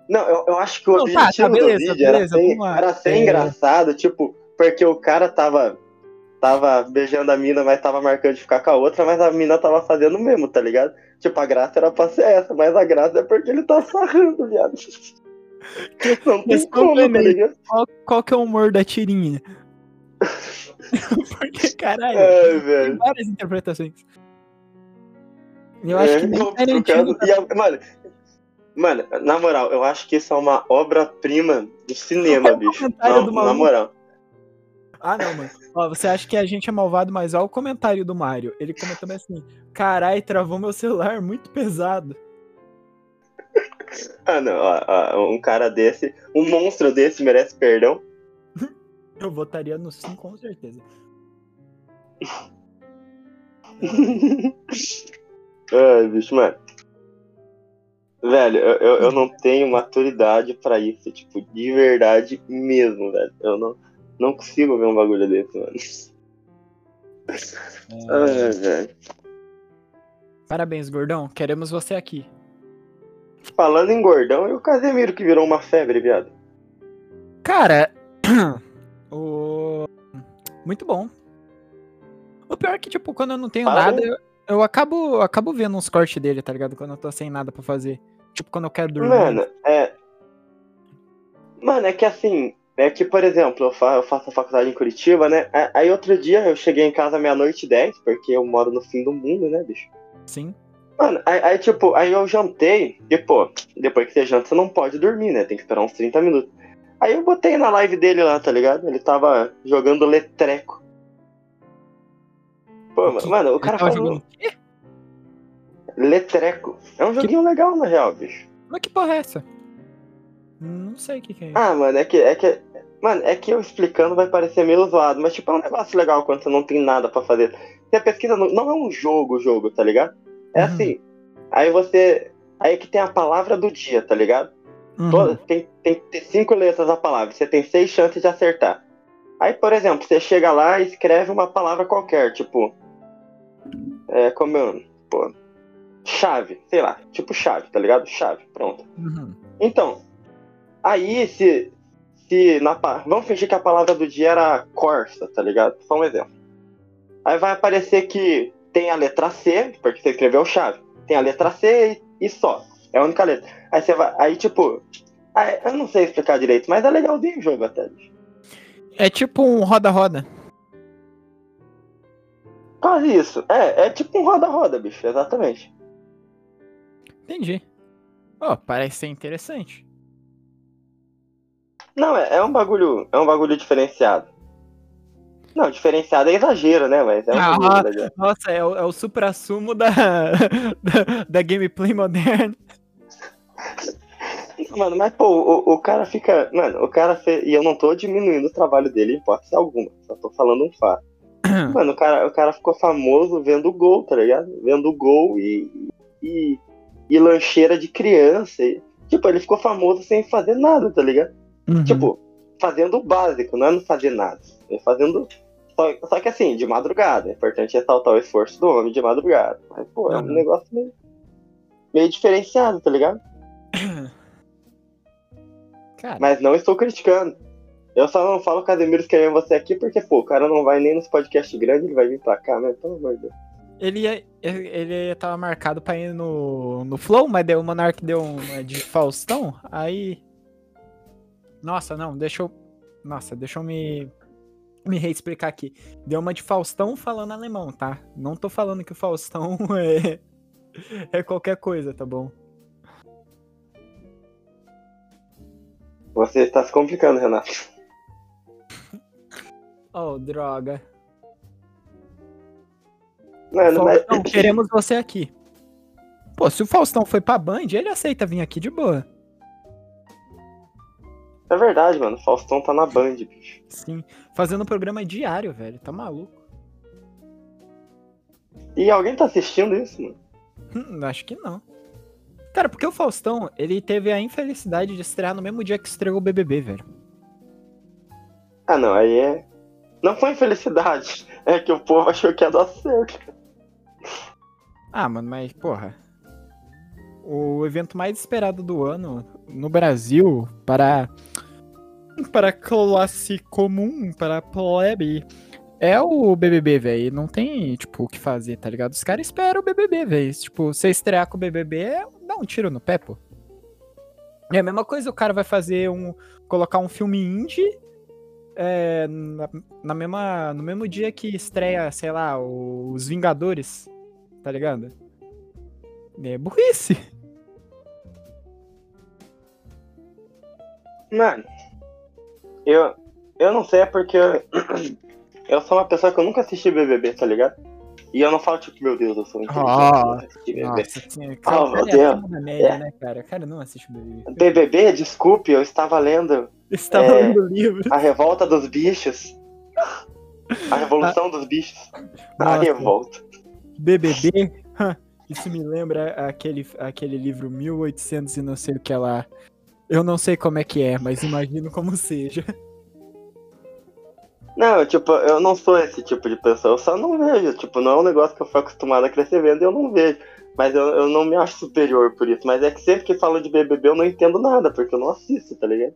Não, eu, eu acho que o Não, tá, tá, objetivo beleza, do vídeo era beleza, ser, era ser É. engraçado, tipo, porque o cara tava. Tava beijando a mina, mas tava marcando de ficar com a outra, mas a mina tava fazendo mesmo, tá ligado? Tipo, a graça era pra ser essa, mas a graça é porque ele tá sarrando, viado. Não tem como, tá ligado? Qual, qual que é o humor da tirinha? porque, caralho, Ai, tem várias interpretações. Eu acho É, que nem Tarantino. E a- mano, mano, na moral, eu acho que isso é uma obra-prima do cinema, bicho. Na, do na moral. Ah, não, mano. Ó, você acha que a gente é malvado, mas olha o comentário do Mario. Ele comentou assim: carai, travou meu celular, muito pesado. Ah, não, ó, ó, um cara desse, um monstro desse merece perdão. Eu votaria no sim, com certeza. Ai, bicho, mano. Velho, eu, eu, eu não tenho maturidade pra isso, tipo, de verdade mesmo, velho. Eu não, não consigo ver um bagulho desse, mano. Ai, velho. Parabéns, gordão. Queremos você aqui. Falando em gordão, e o Casemiro que virou uma febre, viado. Cara, o... muito bom. O pior é que, tipo, quando eu não tenho Fala nada, eu, eu acabo, eu acabo vendo uns cortes dele, tá ligado? Quando eu tô sem nada pra fazer. Tipo, quando eu quero dormir. Mano, é. Mano, é que assim, é que, por exemplo, eu, fa- eu faço a faculdade em Curitiba, né? Aí outro dia eu cheguei em casa meia-noite e dez, porque eu moro no fim do mundo, né, bicho? Sim. Mano, aí, aí, tipo, aí eu jantei, e pô, depois que você janta, você não pode dormir, né? Tem que esperar uns 30 minutos. Aí eu botei na live dele lá, tá ligado? Ele tava jogando letreco. Pô, O que- mano, o cara tava falou jogando o quê? letreco. É um joguinho legal, na real, bicho. Mas que porra é essa? Não sei o que, que é isso. Ah, mano, é que, é que. Mano, é que eu explicando vai parecer meio zoado, mas tipo, é um negócio legal quando você não tem nada pra fazer. Você pesquisa, não, não é um jogo, jogo, tá ligado? É Uhum. assim. Aí você. Aí que tem a palavra do dia, tá ligado? Uhum. Toda- tem, tem que ter cinco letras a palavra, você tem seis chances de acertar. Aí, por exemplo, você chega lá e escreve uma palavra qualquer, tipo. É, como eu. Pô. Chave, sei lá, tipo chave, tá ligado? Chave, pronto. Uhum. Então, aí se. Se na, vamos fingir que a palavra do dia era Corsa, tá ligado? Só um exemplo. Aí vai aparecer que tem a letra C, porque você escreveu chave. Tem a letra C e, e só. É a única letra. Aí você vai. Aí tipo. aí, eu não sei explicar direito, mas é legalzinho o jogo até. bicho. É tipo um roda-roda. Quase isso. É, é tipo um roda-roda, bicho, exatamente. Entendi. Ó, parece ser interessante. Não, é, é um bagulho. É um bagulho diferenciado. Não, diferenciado é exagero, né? Mas é um Ah. Nossa, é o, é o supra-sumo da, da, da gameplay moderna. Mano, mas pô, o, o cara fica. Mano, o cara fez. E eu não tô diminuindo o trabalho dele em hipótese alguma. Só tô falando um fato. Mano, o cara, o cara ficou famoso vendo gol, tá ligado? Vendo gol e. e, e lancheira de criança. E, tipo, ele ficou famoso sem fazer nada, tá ligado? Uhum. Tipo, fazendo o básico, não é não fazer nada. É fazendo. Só, só que assim, de madrugada. É importante ressaltar o esforço do homem de madrugada. Mas, pô, é um Uhum. negócio meio. meio diferenciado, tá ligado? Cara, Mas não estou criticando. Eu só não falo Casemiro escrevendo você aqui porque, pô, o cara não vai nem nos podcasts grandes, ele vai vir pra cá, né? Pelo amor de Deus. ele, ia, ele, tava marcado pra ir no, no Flow, mas daí o Monark deu uma de Faustão, aí. Nossa, não, deixa eu. Nossa, deixa eu me. Me reexplicar aqui. Deu uma de Faustão falando alemão, tá? Não tô falando que o Faustão é. É qualquer coisa, tá bom? Você está se complicando, Renato. Oh, droga. Mas. Faustão, queremos você aqui. Pô, se o Faustão foi pra Band, ele aceita vir aqui de boa. É verdade, mano. Faustão tá na Band, bicho. Sim. Fazendo programa diário, velho. Tá maluco? E alguém tá assistindo isso, mano? Hum, acho que não. Cara, porque o Faustão, ele teve a infelicidade de estrear no mesmo dia que estreou o BBB, velho. Ah, não, aí é. Não foi infelicidade. É que o povo achou que ia dar certo. Ah, mano, mas, porra. O evento mais esperado do ano no Brasil para. Para a classe comum, para a plebe, É o BBB, velho. Não tem, tipo, o que fazer, tá ligado? Os caras esperam o BBB, velho. Tipo, você estrear com o BBB é dar um tiro no pé, pô. É a mesma coisa, o cara vai fazer um. colocar um filme indie é, na, na mesma, no mesmo dia que estreia, sei lá, os Vingadores, tá ligado? É burrice. Mano, eu, eu não sei, é porque eu, eu sou uma pessoa que eu nunca assisti BBB, tá ligado? E eu não falo, tipo, meu Deus, eu sou inteligente, Ah, eu nunca assisti BBB. Nossa, cara, Oh, meu cara é Deus. acima da média, É. né, cara? Cara, não assiste o BBB. BBB, desculpe, eu estava lendo tá É. falando do livro. A Revolta dos Bichos. A Revolução dos Bichos. A Nossa. Revolta. BBB? Isso me lembra aquele, aquele livro 1800 e não sei o que lá. Eu não sei como é que é, mas imagino como seja. Não, tipo, eu não sou esse tipo de pessoa, eu só não vejo. Tipo, não é um negócio que eu fui acostumado a crescer vendo e eu não vejo. Mas eu, eu não me acho superior por isso. Mas é que sempre que falo de BBB eu não entendo nada, porque eu não assisto, tá ligado?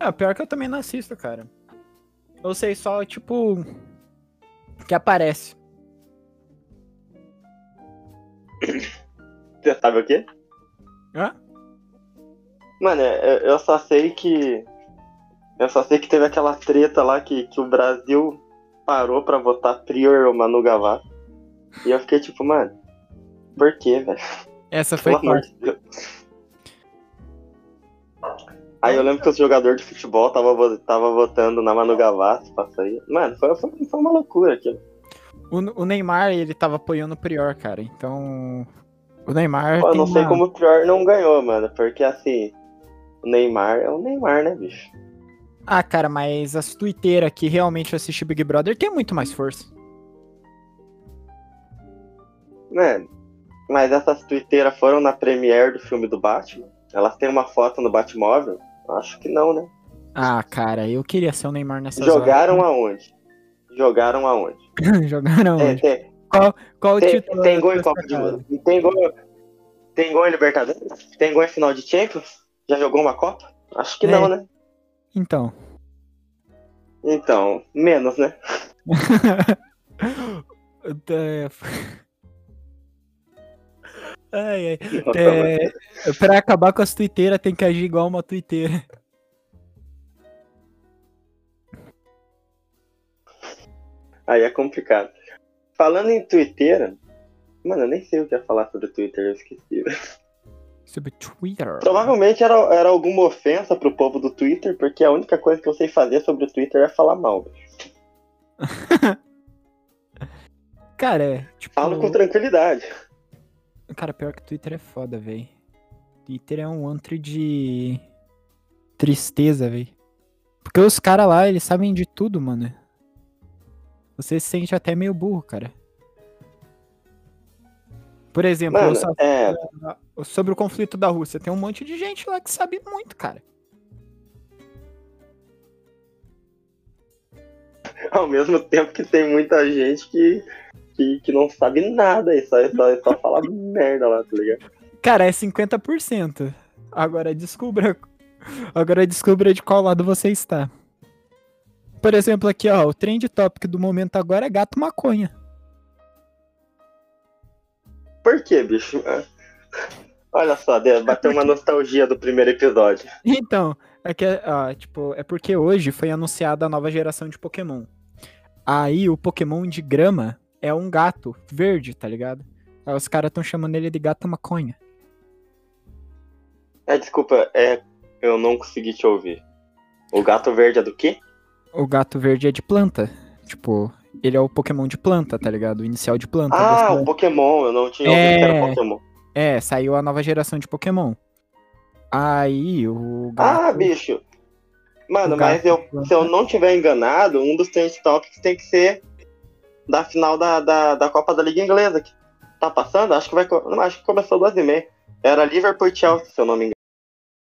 Ah, pior que eu também não assisto, cara. Eu sei só, tipo. Que aparece. Você sabe o quê? Hã? Mano, eu só sei que. Eu só sei que teve aquela treta lá que, que o Brasil parou pra votar Prior ou Manu Gavassi. E eu fiquei tipo, mano, por quê, velho? Essa foi Deus. Aí eu lembro que os jogadores de futebol tava, tava votando na Manu Gavassi pra sair. Mano, foi, foi, foi uma loucura aquilo. O, o Neymar, ele tava apoiando o Prior, cara. Então. O Neymar. Pô, eu não sei uma- como o Prior não ganhou, mano. Porque assim, o Neymar é o Neymar, né, bicho? Ah, cara, mas as tuiteiras que realmente assistem Big Brother tem muito mais força. Mano, mas essas twitteiras foram na premiere do filme do Batman? Elas têm uma foto no Batmóvel? Acho que não, né? Ah, cara, eu queria ser o Neymar nessa Jogaram aonde? Jogaram aonde? Jogaram Tem, onde? tem, Qual o tem, título? tem gol em Copa de? Mundo. Tem gol, tem gol em Libertadores? Tem gol em final de Champions? Já jogou uma Copa? Acho que É. não, né? Então. Então, menos, né? É, Ai, ai. É, pra acabar com as tuiteiras, tem que agir igual uma tuiteira. Aí é complicado. Falando em Twitter, mano, eu nem sei o que ia falar sobre Twitter, eu esqueci. Sobre Twitter. Provavelmente era, era alguma ofensa pro povo do Twitter, porque a única coisa que eu sei fazer sobre o Twitter é falar mal. Cara, é, tipo. Falo com tranquilidade. Cara, pior que Twitter é foda, véi. Twitter é um antro de tristeza, véi. Porque os caras lá, eles sabem de tudo, mano. Você se sente até meio burro, cara. Por exemplo, eu Mano, só- é, sobre o conflito da Rússia, tem um monte de gente lá que sabe muito, cara. ao mesmo tempo que tem muita gente que, que, que não sabe nada e só, só, só fala merda lá, tá ligado? Cara, é 50%. Agora descubra. Agora descubra de qual lado você está. Por exemplo, aqui, ó, o trend topic do momento agora é gato maconha. Por quê, bicho? É. Olha só, bateu uma nostalgia do primeiro episódio. Então, é que, tipo, é porque hoje foi anunciada a nova geração de Pokémon. Aí o Pokémon de grama é um gato verde, tá ligado? Aí os caras estão chamando ele de gato maconha. É, desculpa, é, eu não consegui te ouvir. O gato verde é do quê? O gato verde é de planta. Tipo, ele é o Pokémon de planta, tá ligado? O inicial de planta. Ah, o Pokémon, eu não tinha ouvido que É. era Pokémon. É, saiu a nova geração de Pokémon. Aí o gato. Ah, bicho. Mano, mas eu, se eu não tiver enganado, um dos trend topics tem que ser da final da, da, da Copa da Liga Inglesa. Que tá passando? Acho que vai. Não, acho que começou duas e meia. Era Liverpool e Chelsea, se eu não me engano.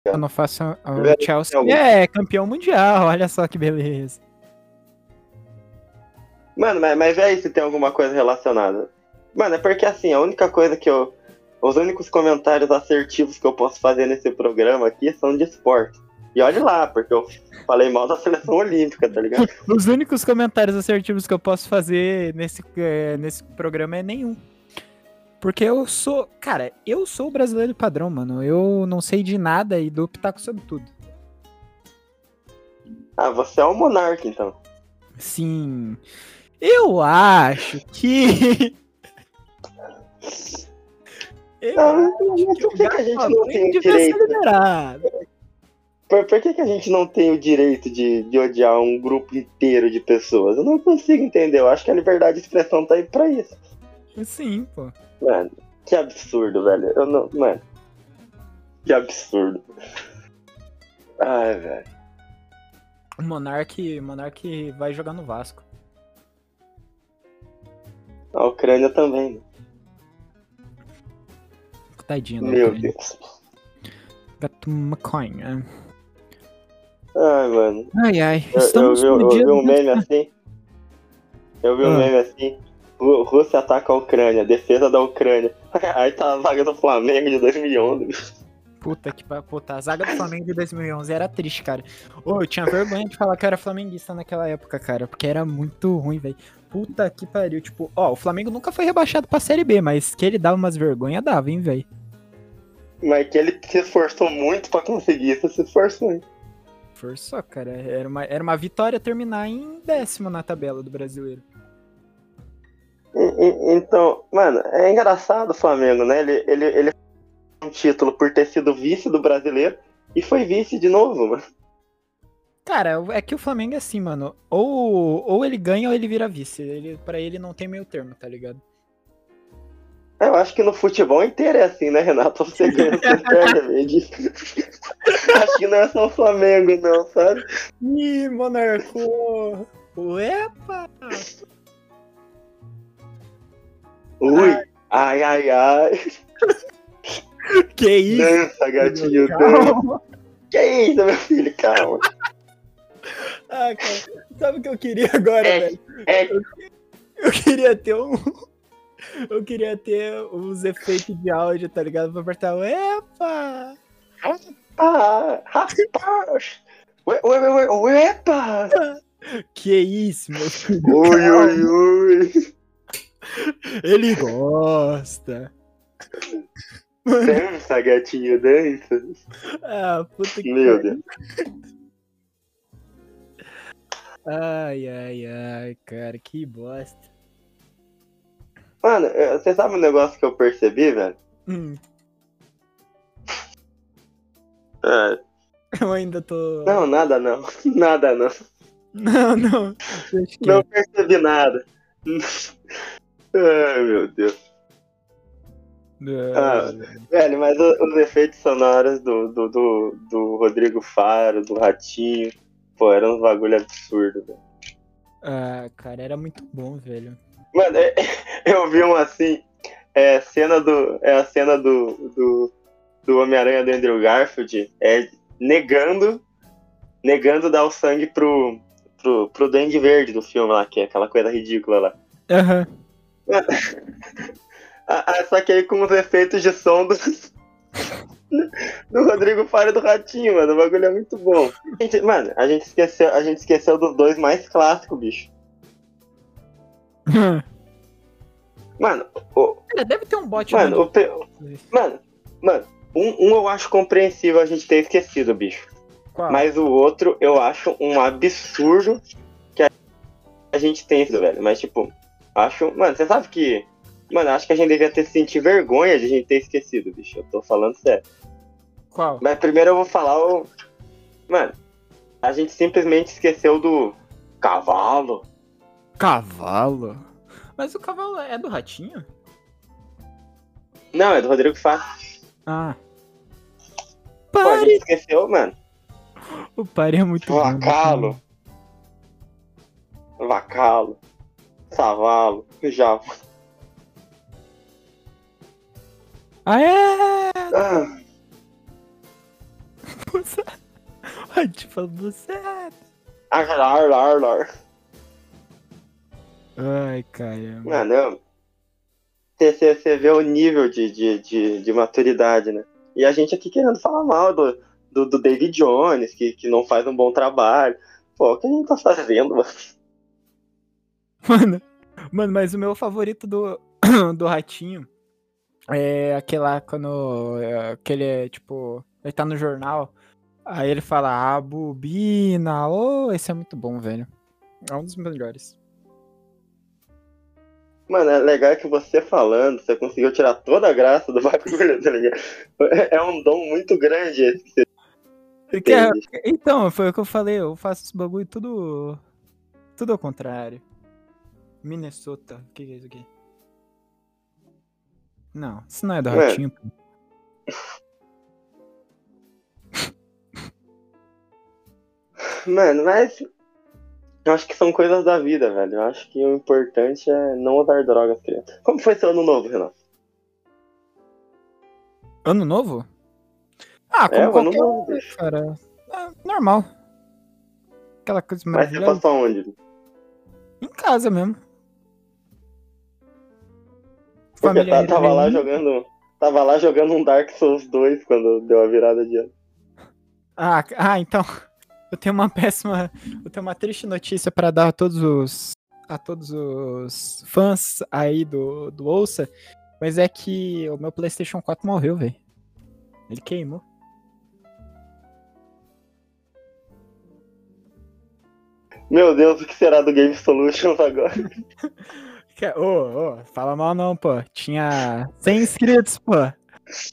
Eu não faço. O Chelsea é campeão mundial, olha só que beleza. Mano, mas, mas é isso se tem alguma coisa relacionada. Mano, é porque assim, a única coisa que eu. Os únicos comentários assertivos que eu posso fazer nesse programa aqui são de esporte. E olhe lá, porque eu falei mal da seleção olímpica, tá ligado? Os únicos comentários assertivos que eu posso fazer nesse, é, nesse programa é nenhum. Porque eu sou. Cara, eu sou o brasileiro padrão, mano. Eu não sei de nada e dou pitaco sobre tudo. Ah, você é um monarca, então. Sim. Eu acho que. eu Não, mas por que, que a gente não tem o direito? Por, por que, que a gente não tem o direito de, de odiar um grupo inteiro de pessoas? Eu não consigo entender. Eu acho que a liberdade de expressão tá aí pra isso. Sim, pô. Mano, que absurdo, velho. Eu não. Mano. Que absurdo. Ai, velho. O Monark, Monark vai jogar no Vasco. A Ucrânia também. né? Tadinho da Meu Ucrânia. Deus. Gato maconha. Ai, mano. Ai, ai. Eu, eu, Estamos vi, no eu vi um do- meme assim. Eu vi um Ah. meme assim. Rú- Rússia ataca a Ucrânia, defesa da Ucrânia. Aí tá a vaga do Flamengo de 2011. Puta que puta, a zaga do Flamengo de 2011 era triste, cara. Ô, eu tinha vergonha de falar que eu era flamenguista naquela época, cara, porque era muito ruim, velho. Puta que pariu, tipo, ó, o Flamengo nunca foi rebaixado pra Série B, mas que ele dava umas vergonhas, dava, hein, velho. Mas que ele se esforçou muito pra conseguir isso, se esforçou. hein? Forçou, cara. Era uma, era uma vitória terminar em décimo na tabela do brasileiro. Então, mano, é engraçado o Flamengo, né? Ele, ele, ele um título por ter sido vice do brasileiro e foi vice de novo, mano. Cara, é que o Flamengo é assim, mano. Ou, ou ele ganha ou ele vira vice. Ele, pra ele não tem meio termo, tá ligado? Eu acho que no futebol inteiro é assim, né, Renato? Você ganha, você perde, é. Acho que não é só o Flamengo, não, sabe? Ih, Monarco! Uepa! Ui, ai, ai, ai. Que isso? Dança, gatinho, dança. Que isso, meu filho, calma. Ah, cara, sabe o que eu queria agora, É, velho? é. Eu queria ter um. Eu queria ter os efeitos de áudio, tá ligado? Pra apertar o Epa! Ah, rapaz. Ué, ué, ué, ué, uepa. Que isso, meu filho? Ui, ui, ui. Ele gosta. Dança, gatinho, dança. Ah, puta que Meu. Deus. Ai, ai, ai, cara, que bosta. Mano, você sabe um negócio que eu percebi, velho? Hum, É, eu ainda tô. não, nada não. Nada não. não. não. Não percebi nada. Ai, meu Deus. Ah, velho, mas os efeitos sonoros do, do, do, do Rodrigo Faro, do Ratinho, pô, eram uns bagulho absurdo, velho. Ah, cara, era muito bom, velho. Mano, é- eu vi um assim, é, cena do, é a cena do, do, do Homem-Aranha do Andrew Garfield, é, negando, negando dar o sangue pro, pro, pro Duende Verde do filme lá, que é aquela coisa ridícula lá. Aham. Ah, ah, só que aí com os efeitos de som do, do Rodrigo Faro do Ratinho, mano. O bagulho é muito bom. Gente, mano, a gente, esqueceu, a gente esqueceu dos dois mais clássicos, bicho. Mano, o, Cara, deve ter um bot mano, no- o, pe- mano, mano, um, um eu acho compreensível a gente ter esquecido, bicho. Qual? Mas o outro eu acho um absurdo que a, a gente tem isso, velho. Mas, tipo, acho. Mano, você sabe que. Mano, acho que a gente devia ter sentido vergonha de a gente ter esquecido, bicho. Eu tô falando sério. Qual? Mas primeiro eu vou falar o. Mano, a gente simplesmente esqueceu do cavalo. Cavalo? Mas o cavalo é do ratinho? Não, é do Rodrigo Fá. Ah. Pô, a Pare! gente esqueceu, mano. O pare é muito bom. Vacalo. Vacalo. Savalo. Java. Ah, é! Ah, Ai, tipo, você. ar, ar, ar. Ai, caramba. Mano, você vê o nível de, de, de, de maturidade, né? E a gente aqui querendo falar mal do, do, do David Jones, que, que não faz um bom trabalho. Pô, o que a gente tá fazendo, mano? Mano, mano, mas o meu favorito do, do Ratinho é aquele lá quando. é, Aquele é tipo. Ele tá no jornal. Aí ele fala, ah, bobina. Oh, esse é muito bom, velho. É um dos melhores. Mano, é legal que você falando, você conseguiu tirar toda a graça do bagulho, tá ligado? É um dom muito grande esse que você Porque, é- então, foi o que eu falei, eu faço esse bagulho tudo. Tudo ao contrário. Minnesota. O que, que é isso aqui? Não, isso não é do. Ratinho. pô. Mano, mas eu acho que são coisas da vida, velho. Eu acho que o importante é não usar drogas, criança. Como foi seu ano novo, Renato? Ano novo? Ah, como É, o ano qualquer novo, bicho. cara. É, normal. Aquela coisa Mas você maravilhosa. passou onde? Em casa mesmo. Porque tá- tava lá jogando. Tava lá jogando um Dark Souls 2 quando deu a virada de ano. Ah, ah, então. Eu tenho uma péssima. Eu tenho uma triste notícia pra dar a todos os. A todos os fãs aí do, do Ouça. Mas é que o meu PlayStation 4 morreu, velho. Ele queimou. Meu Deus, o que será do Game Solutions agora? Que- Ô, ô, fala mal não, pô. Tinha 100 inscritos, pô.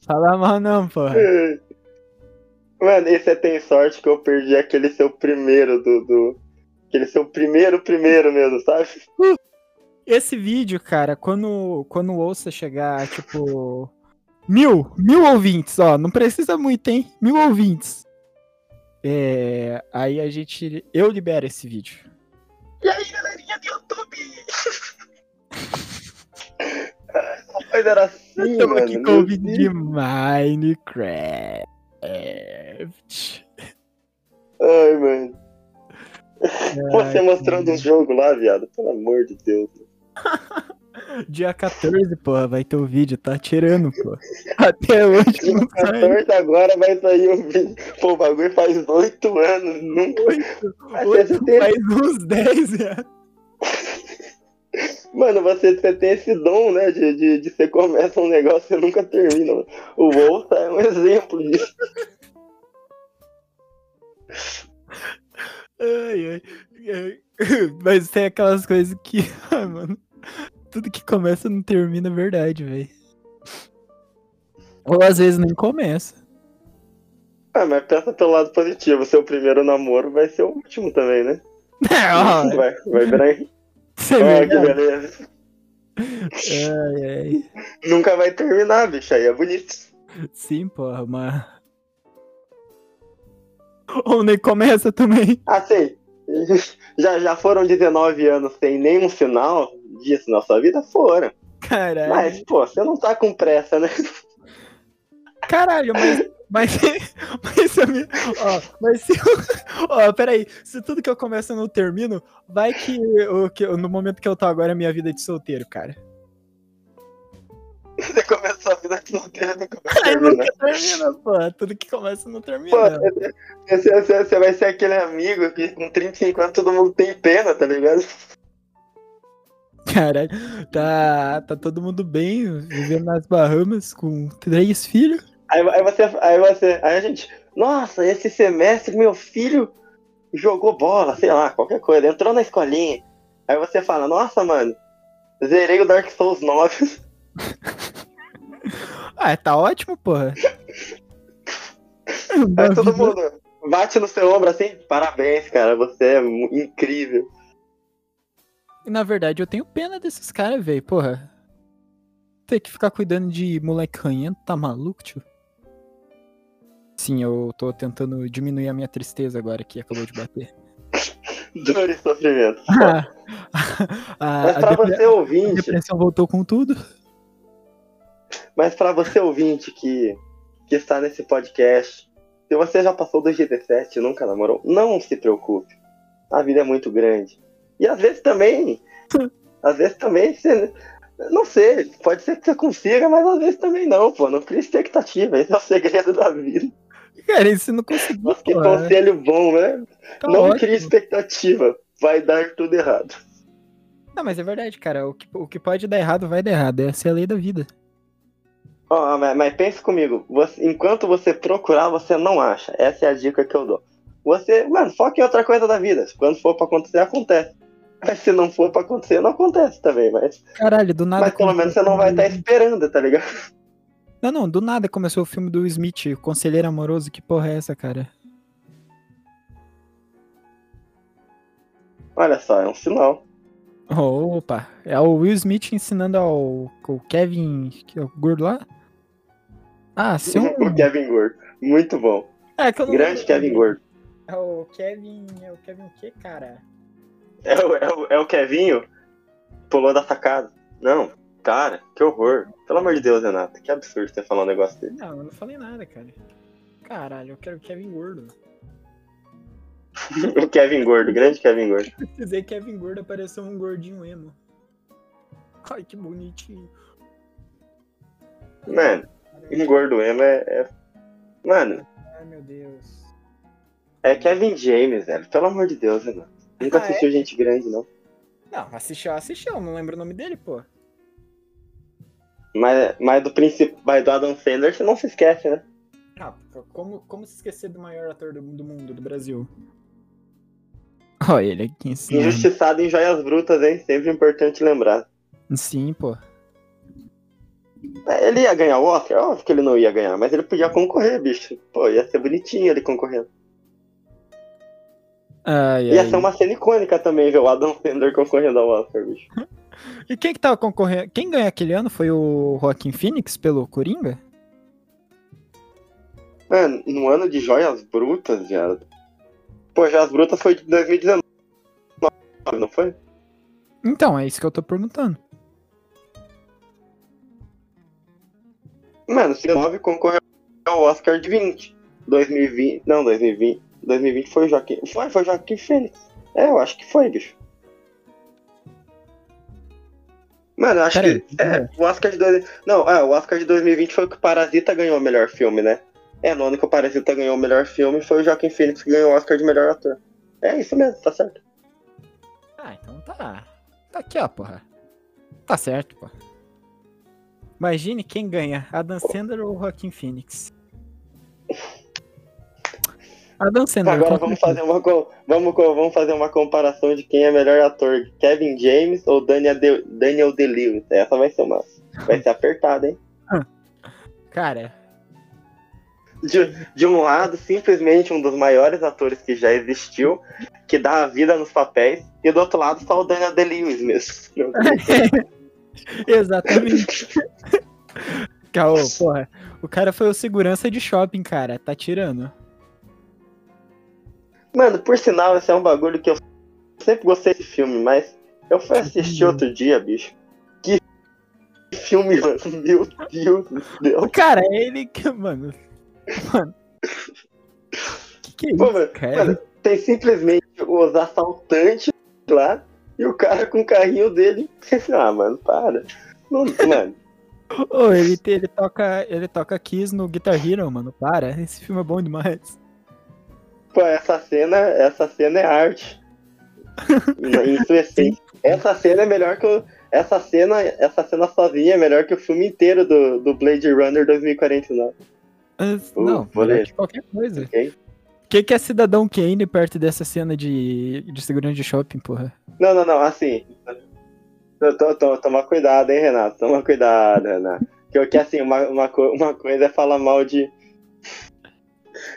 Fala mal não, pô. Mano, esse é tem sorte que eu perdi aquele seu primeiro do. do... Aquele seu primeiro, primeiro mesmo, sabe? Esse vídeo, cara, quando, quando o Ouça chegar, tipo. Mil, mil ouvintes, ó. Não precisa muito, hein? Mil ouvintes. É, aí a gente. Eu libero esse vídeo. E aí, galerinha do YouTube? Mas era assim, Estamos aqui com o vídeo de. Minecraft. Ai, mano. Você Ai, mostrando um jogo lá, viado. Pelo amor de Deus. Dia 14, porra, vai ter o vídeo, tá tirando, pô. Até hoje Dia não sai. 14 agora vai sair o vídeo. Pô, o bagulho faz 8 anos. Nunca. Mas Oito, você tem- faz uns 10 já. Mano, você, você tem esse dom, né? De, de, de você começa um negócio e nunca termina. O Volta é um exemplo disso. Ai, ai, ai. Mas tem aquelas coisas que, ah, mano, tudo que começa não termina é verdade, velho. Ou às vezes nem começa. Ah, mas pensa pelo lado positivo. Seu primeiro namoro vai ser o último também, né? Ó, Vai, vai virar. Você é que beleza. Ai, ai. Nunca vai terminar, bicho. Aí é bonito. Sim, porra, mas. Ou nem começa também. Assim, já, já foram 19 anos sem nenhum sinal disso na sua vida? Foram. Caralho. Mas, pô, você não tá com pressa, né? Caralho, mas. Mas, mas se a minha, ó, mas se eu, ó, peraí, se tudo que eu começo eu não termino, vai que, o que no momento que eu tô agora é minha vida de solteiro, cara. Você começou a vida de solteiro e nunca vai Aí terminar. nunca termina, pô. Tudo que começa não Pô, termina. você, você- você vai ser aquele amigo que com 35 anos todo mundo tem pena, tá ligado? Caralho, tá, tá todo mundo bem, vivendo nas Bahamas com três filhos. Aí, aí você, aí você, aí a gente, nossa, esse semestre meu filho jogou bola, sei lá, qualquer coisa, entrou na escolinha. Aí você fala, nossa, mano, zerei o Dark Souls 9. Ah, tá ótimo, porra. Aí todo mundo bate no seu ombro assim, parabéns, cara, você é incrível. E na verdade eu tenho pena desses caras, velho, porra. Ter que ficar cuidando de moleque ranhento, tá maluco, tio? Sim, eu tô tentando diminuir a minha tristeza agora que acabou de bater. Dor e sofrimento. Ah, a, Mas a pra depre- você a ouvinte, depressão voltou com tudo. mas pra você ouvinte que, que está nesse podcast, se você já passou dos 17 e nunca namorou, não se preocupe. A vida é muito grande. E às vezes também, às vezes também você, não sei, pode ser que você consiga, mas às vezes também não, pô, não cria expectativa, esse é o segredo da vida. Cara, isso não conseguiu. Nossa, que pô, conselho bom, né? tá não ótimo. crie expectativa. Vai dar tudo errado. Não, mas é verdade, cara. O que, o que pode dar errado vai dar errado. Essa é a lei da vida. Ó, mas, mas pense comigo. Você- enquanto você procurar, você não acha. Essa é a dica que eu dou. Você, mano, foca em outra coisa da vida. Quando for pra acontecer, acontece. Mas se não for pra acontecer, não acontece também. Mas, Caralho, do nada. mas pelo menos você não vai estar do- esperando, tá ligado? Não, não, do nada começou o filme do Smith, o Conselheiro Amoroso. Que porra é essa, cara? Olha só, é um sinal. Opa, é o Will Smith ensinando ao, ao Kevin, que é o gordo lá? Ah, ser um... o Kevin Gordo. Muito bom. É, que eu não Grande lembro Kevin. Gordo. É o Kevin, é o Kevin o quê, cara? É o, é, o, é o Kevinho? Pulou da sacada. Não, cara, que horror. Pelo amor de Deus, Renato. Que absurdo você falar um negócio dele. Não, eu não falei nada, cara. Caralho, eu quero Kevin Gordo. o Kevin Gordo, grande Kevin Gordo. Dizer Kevin Gordo apareceu um gordinho emo. Ai, que bonitinho. Mano, um gordo emo é, é- Mano, Ai, meu Deus. é Kevin James, velho. Pelo amor de Deus, Renato. Nunca Ah, é? assistiu gente grande, não. Não, assistiu, assistiu, não lembro o nome dele, pô. Mas, mas do princípio, mas do Adam Sandler, você não se esquece, né? Ah, como, como se esquecer do maior ator do, do mundo, do Brasil? Olha ele aqui ensinando. Injustiçado em joias brutas, hein? Sempre importante lembrar. Sim, pô. É, Ele ia ganhar o Oscar? Óbvio que ele não ia ganhar, mas ele podia concorrer, bicho. Pô, ia ser bonitinho ele concorrendo. Ai, Ia ai. ser uma cena icônica também, ver o Adam Sandler concorrendo ao Oscar, bicho. E quem que tava concorrendo? Quem ganhou aquele ano foi o Joaquim Phoenix pelo Coringa? Mano, no ano de joias brutas, viado. Pô, joias brutas foi de 2019, não foi? Então, é isso que eu tô perguntando. Mano, 19 concorreu ao Oscar de 20. 2020. Não, 2020. 2020 foi o Joaquim. Foi, foi o Joaquim Fênix. É, eu acho que foi, bicho. Mano, eu acho Pera que. aí, É, o Oscar de. Dois... Não, é, o Oscar de 2020 foi o que o Parasita ganhou o melhor filme, né? É, no ano que o Parasita ganhou o melhor filme foi o Joaquim Phoenix que ganhou o Oscar de melhor ator. É isso mesmo, tá certo. Ah, então tá. Tá aqui, ó, porra. Tá certo, pô. Imagine quem ganha, Adam Sandler ou Joaquim Phoenix. Adam Sandler. Agora com vamos fazer uma vamos, vamos fazer uma comparação de quem é melhor ator, Kevin James ou Daniel De, Daniel Day-Lewis. Essa vai ser uma vai ser apertada, hein? Cara, De, de um lado, simplesmente um dos maiores atores que já existiu, que dá a vida nos papéis, e do outro lado só o Daniel Day-Lewis mesmo. exatamente. Caô, porra. O cara foi o segurança de shopping, cara. Tá tirando. Mano, por sinal, esse é um bagulho que eu sempre gostei desse filme, mas eu fui assistir outro dia, bicho. Que filme, mano. Meu Deus do céu. Cara, é ele que. Mano. Mano. Que que é Pô, isso, mano, cara? mano, tem simplesmente os assaltantes lá e o cara com o carrinho dele. ah, mano, para. Não, mano, Ô, ele, ele, toca, ele toca Kiss no Guitar Hero, mano. Para, esse filme é bom demais. Pô, essa cena, essa cena é arte. Essa cena é melhor que o. Essa cena, essa cena sozinha é melhor que o filme inteiro do, do Blade Runner 2049. Mas, Ô, não, que qualquer coisa. O que, que é Cidadão Kane perto dessa cena de, de segurança de shopping, porra? Não, não, não, assim. Tô, tô, toma cuidado, hein, Renato? Toma cuidado, Renato. Que, que assim, uma, uma, uma coisa é falar mal de,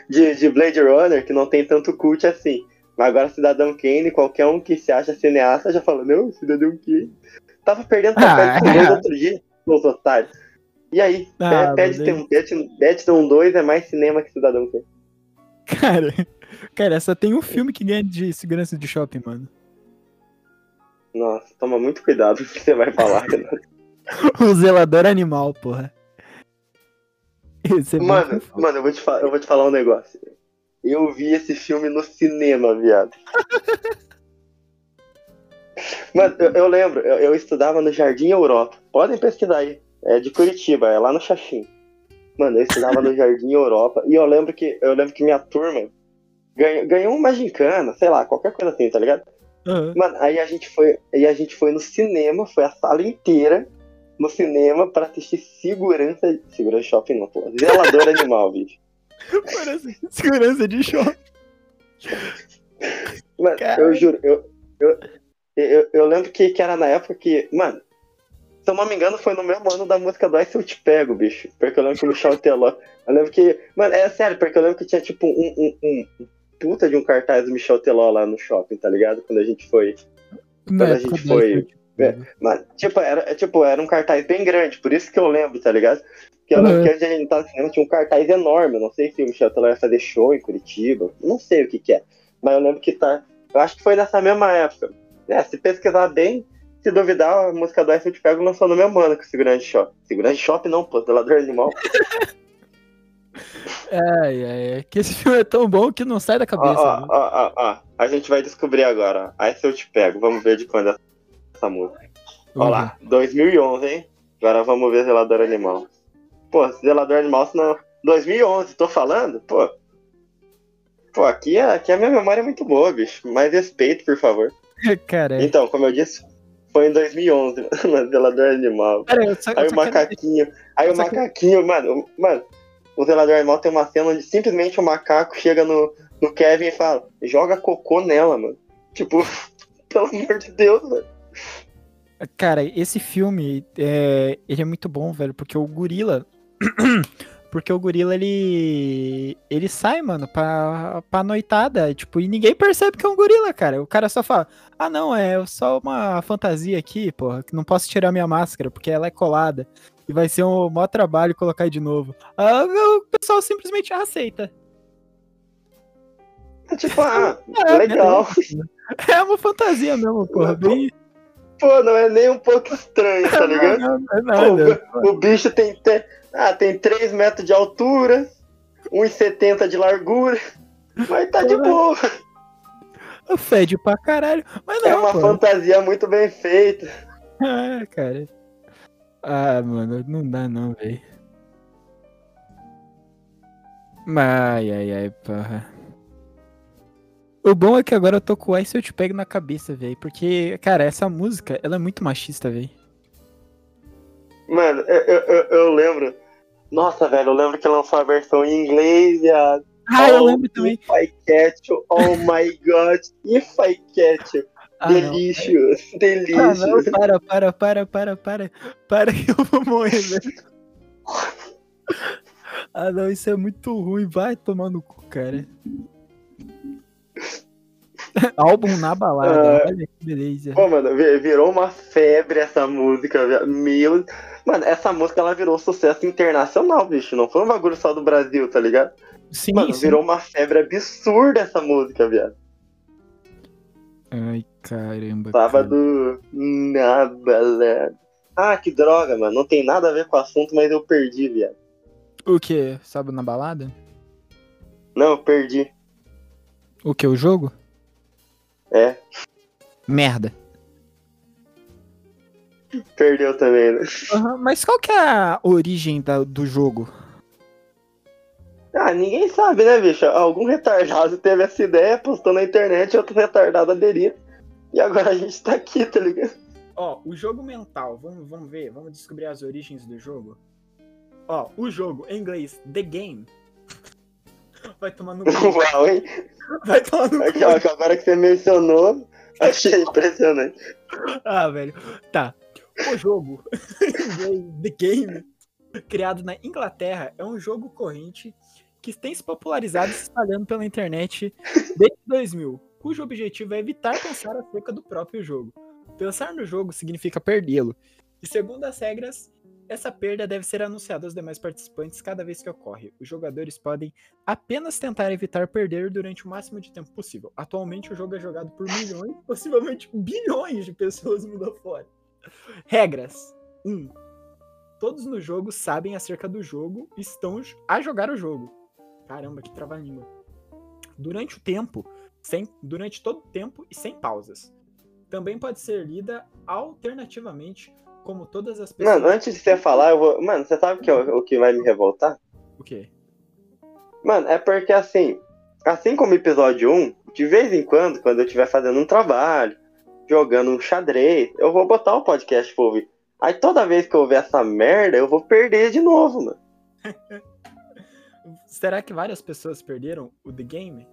de. de Blade Runner, que não tem tanto cult assim. Mas agora Cidadão Kane, qualquer um que se acha cineasta já fala, não, Cidadão Kane. Tava perdendo papel Ah, de cinema é. outro dia, os otários. E aí, Ah, tem Paddington 2 é mais cinema que Cidadão Kane. Cara, cara, só tem um filme que ganha de segurança de shopping, mano. Nossa, toma muito cuidado com o que você vai falar, Renato. O zelador animal, porra. É Mano, mano, eu vou, te eu vou te falar um negócio. Eu vi esse filme no cinema, viado. Mano, eu, eu lembro, eu, eu estudava no Jardim Europa. Podem pesquisar aí. É de Curitiba, é lá no Xaxim. Mano, eu estudava no Jardim Europa e eu lembro que eu lembro que minha turma ganhou, ganhou uma gincana, sei lá, qualquer coisa assim, tá ligado? Aham. Mano, aí a gente foi, aí a gente foi no cinema, foi a sala inteira no cinema pra assistir segurança, segurança shopping não, pô, zelador animal, bicho. Parece segurança de shopping. Mano, Cara. eu juro, eu, eu, eu, eu lembro que, que era na época que, mano, se eu não me engano, foi no mesmo ano da música do Ai Se Eu Te Pego, bicho. Porque eu lembro que o Michel Teló. Eu lembro que. Mano, é sério, porque eu lembro que tinha tipo um, um, um puta de um cartaz do Michel Teló lá no shopping, tá ligado? Quando a gente foi. Na a gente foi- iFood. Mas, tipo, era, é, tipo, era um cartaz bem grande, por isso que eu lembro, tá ligado? Porque eu lembro Uhum. que antes a gente tava no cinema tinha um cartaz enorme. eu Não sei se o Michel Teló ia fazer show em Curitiba. Não sei o que que é. Mas eu lembro que tá. Eu acho que foi nessa mesma época. É, se pesquisar bem, se duvidar, a música do Ice Eu Te Pego lançou no mesmo ano que o Segurante Shop. Segurante Shop não, pô, zelador animal. Ai, ai, ai. Que esse filme é tão bom que não sai da cabeça. ó, né? ó, ó, ó. A gente vai descobrir agora, ó. Ice Eu Te Pego. Vamos ver de quando é essa música. Vamos lá, 2011, hein? Agora vamos ver Zelador Animal. Pô, Zelador Animal, senão... 2011, tô falando? Pô. Pô, aqui, é, aqui a minha memória é muito boa, bicho. Mais respeito, por favor. Cara, Então, como eu disse, foi em 2011, mano, Zelador Animal. Só, Aí o só quero- macaquinho, aí o que- macaquinho, mano, mano, o Zelador Animal tem uma cena onde simplesmente o macaco chega no, no Kevin e fala, joga cocô nela, mano. Tipo, pelo amor de Deus, velho. Cara, esse filme, é, ele é muito bom, velho, porque o gorila... porque o gorila, ele... Ele sai, mano, pra, pra noitada, tipo, e ninguém percebe que é um gorila, cara. O cara só fala, ah, não, é só uma fantasia aqui, porra, que não posso tirar minha máscara, porque ela é colada. E vai ser um maior trabalho colocar de novo. Ah, o pessoal simplesmente aceita. É Tipo, ah, É, legal. É uma fantasia mesmo, porra. Bem... Pô, não é nem um pouco estranho, tá ligado? Não, não, não é nada. O, o bicho tem, te- ah, tem 3 metros de altura, 1,70 de largura, mas tá de boa. Fede pra caralho. Mas É não, uma pô. fantasia muito bem feita. Ah, cara. Ah, mano, não dá não, velho. Ai, ai, ai, porra. O bom é que agora eu tô com o Ice Eu Te Pego na cabeça, velho. Porque, cara, essa música, ela é muito machista, velho. Mano, eu, eu, eu- eu lembro. Nossa, velho, eu lembro que lançou a versão em inglês, viado. Ah, eu Oh, lembro também. If I catch you, oh my god, if I catch you. Ah, não. delicious, Ah, não, delicious. para, para, para, para, para. Para que eu vou morrer, velho. Ah, não, isso é muito ruim. Vai tomar no cu, cara. Álbum na balada, Ah. olha que beleza. Pô, mano, vi- virou uma febre essa música, viado. Meu. Mano, essa música ela virou sucesso internacional, bicho. Não foi um bagulho só do Brasil, tá ligado? Sim, Mano, sim. virou uma febre absurda essa música, viado. Ai, caramba. cara. Sábado na balada. Ah, que droga, mano. Não tem nada a ver com o assunto, mas eu perdi, viado. O que? Sábado na balada? Não, eu perdi. O que? O jogo? É, Merda. perdeu também, né? mas qual que é a origem da- do jogo? Ah, ninguém sabe, né, bicho? Algum retardado teve essa ideia, postou na internet, outro retardado aderiu. E agora a gente tá aqui, tá ligado? Ó, o jogo mental, vamos, vamos ver, vamos descobrir as origens do jogo. Ó, o jogo, em inglês, The Game. Vai tomar no cu. Uau, hein? Vai tomar no cu. agora que você mencionou, achei impressionante. Ah, velho. Tá. O jogo, The Game, criado na Inglaterra, é um jogo corrente que tem se popularizado e se espalhando pela internet desde 2000, cujo objetivo é evitar pensar acerca do próprio jogo. Pensar no jogo significa perdê-lo. E segundo as regras, essa perda deve ser anunciada aos demais participantes cada vez que ocorre. Os jogadores podem apenas tentar evitar perder durante o máximo de tempo possível. Atualmente o jogo é jogado por milhões, possivelmente bilhões de pessoas mundo afora. Regras: 1. Um, todos no jogo sabem acerca do jogo e estão a jogar o jogo. Caramba, que trava-língua. Durante o tempo, sem, durante todo o tempo e sem pausas. Também pode ser lida alternativamente, como todas as pessoas. Mano, antes de você falar, eu vou. Mano, você sabe o que, é o o que vai me revoltar? O quê? Mano, é porque assim, assim como episódio 1, de vez em quando, quando eu estiver fazendo um trabalho, jogando um xadrez, eu vou botar o um podcast pra ouvir. Aí toda vez que eu ouvir essa merda, eu vou perder de novo, mano. Será que várias pessoas perderam o The Game?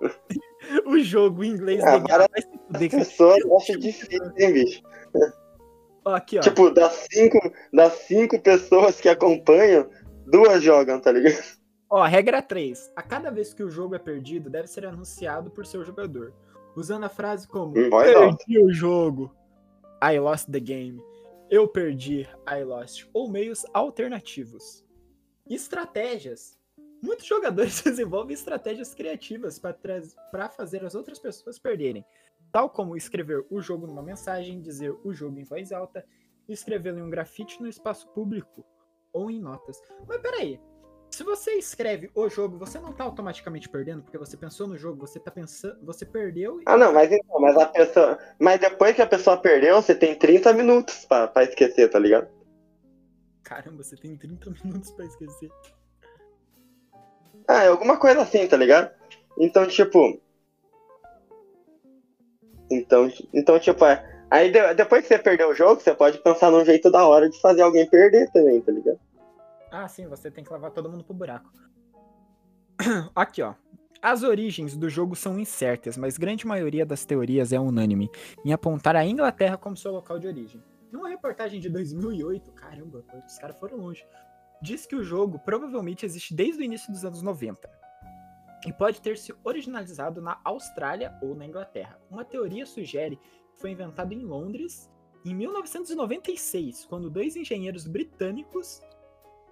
o jogo em inglês ah, legal. As pessoas acham difícil, hein, bicho? Aqui, ó. Tipo, das cinco, das cinco pessoas que acompanham, duas jogam, tá ligado? Ó, regra 3. A cada vez que o jogo é perdido, deve ser anunciado por seu jogador. Usando a frase como hum, Perdi não. o jogo. I lost the game. Eu perdi, I lost. Ou meios alternativos. Estratégias. Muitos jogadores desenvolvem estratégias criativas para fazer as outras pessoas perderem, tal como escrever o jogo numa mensagem, dizer o jogo em voz alta, escrevê-lo em um grafite no espaço público ou em notas. Mas peraí, se você escreve o jogo, você não tá automaticamente perdendo, porque você pensou no jogo, você tá pensando, você perdeu. E... Ah, não, mas então, mas a pessoa, mas depois que a pessoa perdeu, você tem 30 minutos pra esquecer, tá ligado? Caramba, você tem 30 minutos pra esquecer. Ah, é alguma coisa assim, tá ligado? Então, tipo. Então, então tipo, é. Aí depois que você perdeu o jogo, você pode pensar num jeito da hora de fazer alguém perder também, tá ligado? Ah, sim, você tem que levar todo mundo pro buraco. Aqui, ó. As origens do jogo são incertas, mas grande maioria das teorias é unânime em apontar a Inglaterra como seu local de origem. Numa reportagem de 2008, caramba, os caras foram longe diz que o jogo provavelmente existe desde o início dos anos 90 e pode ter se originalizado na Austrália ou na Inglaterra. Uma teoria sugere que foi inventado em Londres em 1996, quando dois engenheiros britânicos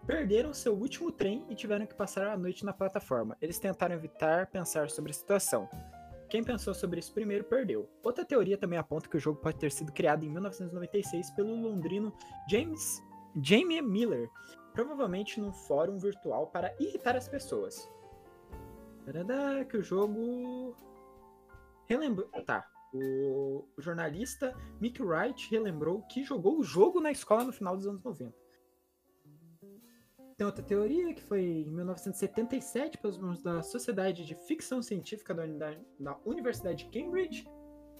perderam seu último trem e tiveram que passar a noite na plataforma. Eles tentaram evitar pensar sobre a situação. Quem pensou sobre isso primeiro perdeu. Outra teoria também aponta que o jogo pode ter sido criado em 1996 pelo londrino James Jamie Miller, provavelmente num fórum virtual para irritar as pessoas. Que o jogo relembrou. Tá. O, jornalista Mick Wright relembrou que jogou o jogo na escola no final dos anos 90. Tem outra teoria que foi em 1977 pelos membros da Sociedade de Ficção Científica da Universidade de Cambridge,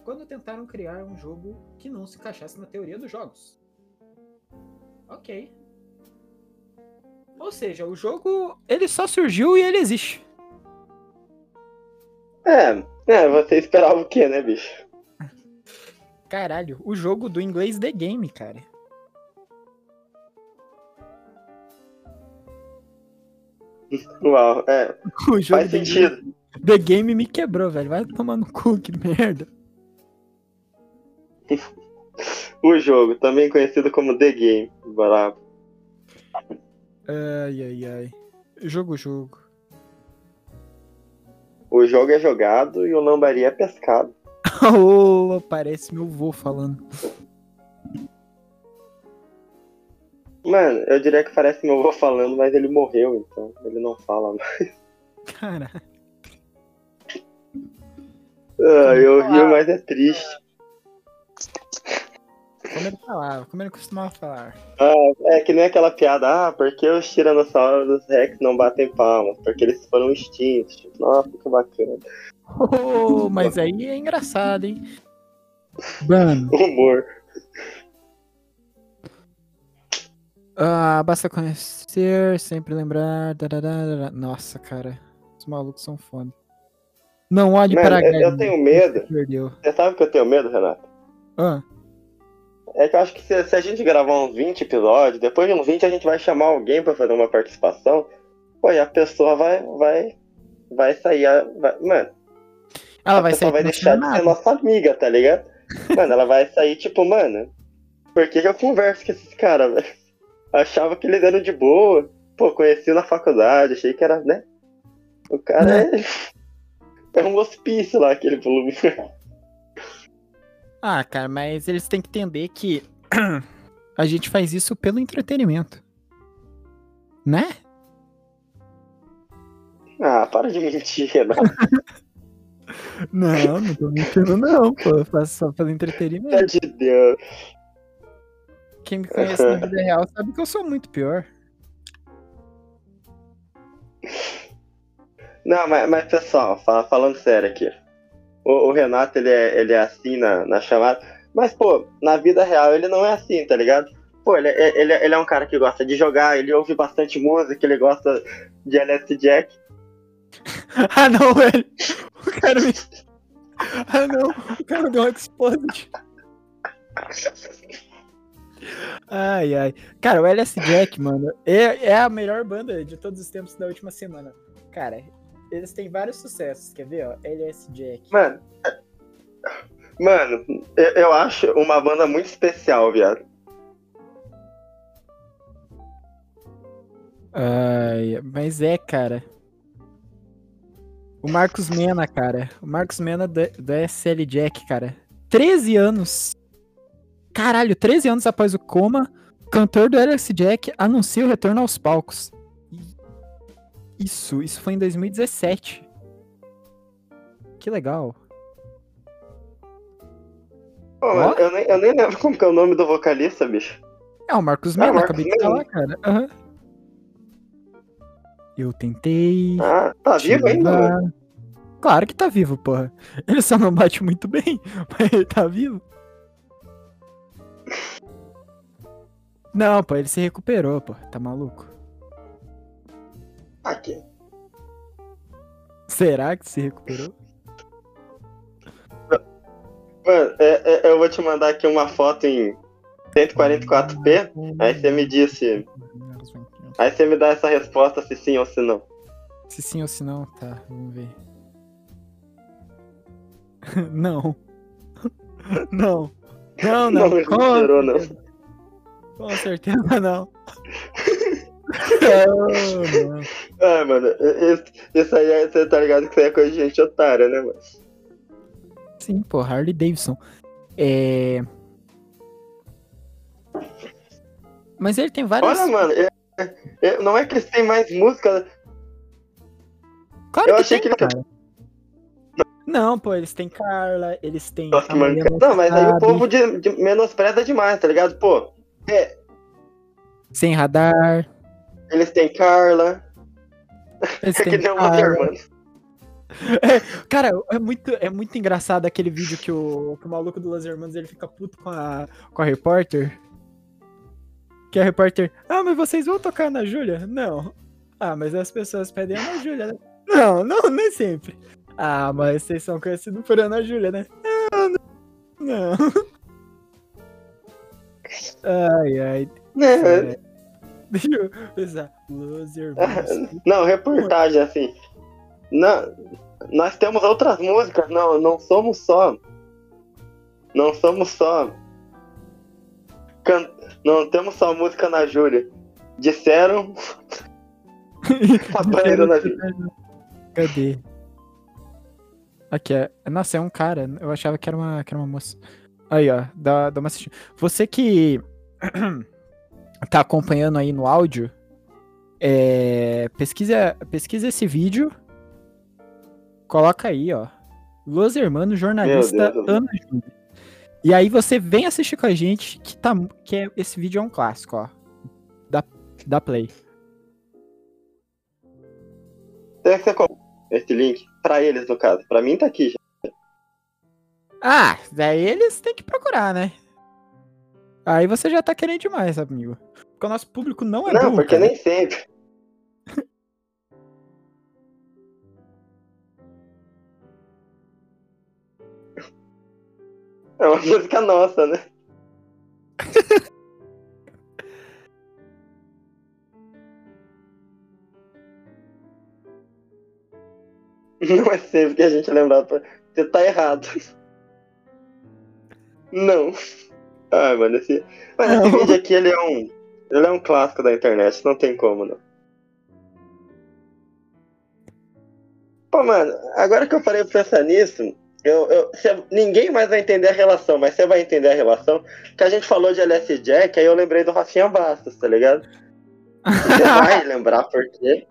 quando tentaram criar um jogo que não se encaixasse na teoria dos jogos. Ok. Ou seja, o jogo ele só surgiu e ele existe. É, é, você esperava o quê, né, bicho? Caralho, o jogo do inglês The Game, cara. Uau, é. O jogo Faz sentido. Game, The Game me quebrou, velho. Vai tomar no cu, que merda. o jogo, também conhecido como The Game. Bravo. Ai, ai, ai. Jogo, jogo. O jogo é jogado e o lambari é pescado. oh, parece meu vô falando. Mano, eu diria que parece meu avô falando, mas ele morreu, então ele não fala mais. Caralho. Ah, eu rio, mas é triste. Como ele falava, como ele costumava falar. Ah, é que nem aquela piada, ah, porque os tiranossauros Rex não batem palmas? Porque eles foram extintos. Nossa, que bacana. Oh, mas aí é engraçado, hein? Mano. Humor. Ah, basta conhecer, sempre lembrar. Nossa, cara. Os malucos são foda. Não olhe Mano, para eu, eu tenho medo. Você sabe que eu tenho medo, Renato? Ah. É que eu acho que se, se, a gente gravar uns 20 episódios, depois de uns 20 a gente vai chamar alguém para fazer uma participação, pô, e a pessoa vai, vai, vai sair, vai, mano. Ela a vai sair vai deixar de ser nossa amiga, tá ligado? Mano, ela vai sair tipo, mano, por que, que eu converso com esses caras, velho? Achava que eles eram de boa. Pô, conheci na faculdade, achei que era, né? O cara é. É um hospício lá, aquele volume. Ah, cara, mas eles têm que entender que a gente faz isso pelo entretenimento. Né? Ah, para de mentir, né? não, não tô mentindo não, pô. Eu faço só pelo entretenimento. Pelo de Deus. Quem me conhece na vida real sabe que eu sou muito pior. Não, mas, mas pessoal, fala- falando sério aqui. O, o Renato, ele é, ele é assim na, na chamada. Mas, pô, na vida real ele não é assim, tá ligado? Pô, ele, é- ele, é- ele é um cara que gosta de jogar, ele ouve bastante música, ele gosta de LS Jack. Ah, não, velho. O cara me. Ah, não. O cara deu um explode. Ai, ai. Cara, o LS Jack, mano, é, é a melhor banda de todos os tempos da última semana. Cara, eles têm vários sucessos. Quer ver, ó? LS Jack. Mano, mano, eu, eu acho uma banda muito especial, viado. Ai, mas é, cara. O Marcos Mena, cara. O Marcos Mena da, da SL Jack, cara. 13 anos. Caralho, 13 anos após o coma, o cantor do LS Jack anuncia o retorno aos palcos. Isso, isso foi em 2017. Que legal. Pô, mano, eu, nem, eu nem lembro como que é o nome do vocalista, bicho. É o Marcos Ah, Mena, Marcos acabei de falar, cara. Aham. Eu tentei. Ah, tá vivo ainda. Claro que tá vivo, porra. Ele só não bate muito bem, mas ele tá vivo. Não, pô, ele se recuperou, pô. Tá maluco? Aqui. Será que se recuperou? Mano, é- é- eu vou te mandar aqui uma foto em 144p, aí você me diz se. Aí você me dá essa resposta se sim ou se não. Se sim ou se não, tá, vamos ver. não. Não. Não, não. Não com recuperou, não. Com certeza não. Ah, mano, isso, isso aí é- você tá ligado que isso aí é coisa de gente otária, né, mano? Sim, pô, Harley Davidson. É. Mas ele tem várias. Olha, mano, é- é- não é que eles têm mais música. Claro eu que achei tem, que ele-. Não, pô, eles têm Carla, eles têm. Nossa, mano, Não, mas aí o povo de, de- menospreza demais, tá ligado? Pô, Sem radar. Eles têm Carla, Eles que têm nem o Carla. Waterman. Cara, é muito, é muito engraçado aquele vídeo que o, que o maluco do Hermanos ele fica puto com a, com a repórter. Que a repórter. Ah, mas vocês vão tocar na Júlia? Não. Ah, mas as pessoas pedem a Ana Júlia, né? Não, não, nem sempre. Ah, mas vocês são conhecidos por Ana Júlia, né? Não, não. não. Ai, ai. Né? É. Deixa eu pensar. Los Hermanos. Não, reportagem assim. Não, nós temos outras músicas, não, não somos só. Não somos só. can- Não temos só música na Júlia. Disseram a banda na Júlia. Cadê? Aqui, é. Nossa, é um cara. Eu achava que era uma, que era uma moça. Aí, ó. Dá, dá uma assistida. Você que tá acompanhando aí no áudio, é, pesquisa, pesquisa esse vídeo. Coloca aí, ó. Los Hermanos, jornalista Ana Júlia. E aí você vem assistir com a gente, que, tá, que é, esse vídeo é um clássico, ó. Da, da Play. Tem que ser como? Esse link. Pra eles, no caso. Pra mim tá aqui já. Ah, daí eles têm que procurar, né? Aí você já tá querendo demais, amigo. Porque o nosso público não é não, burro, porque cara. nem sempre. É uma música nossa, né? Não é sempre que a gente lembrar. pra- Você tá errado. Não. Ah, mano, esse. Mas esse Não. vídeo aqui, ele é um. Ele é um clássico da internet, não tem como, não. Pô, mano, agora que eu parei pra pensar nisso, eu, eu, cê- ninguém mais vai entender a relação, mas você vai entender a relação. Que a gente falou de LS Jack, aí eu lembrei do Rafinha Bastos, tá ligado? Você vai lembrar por quê?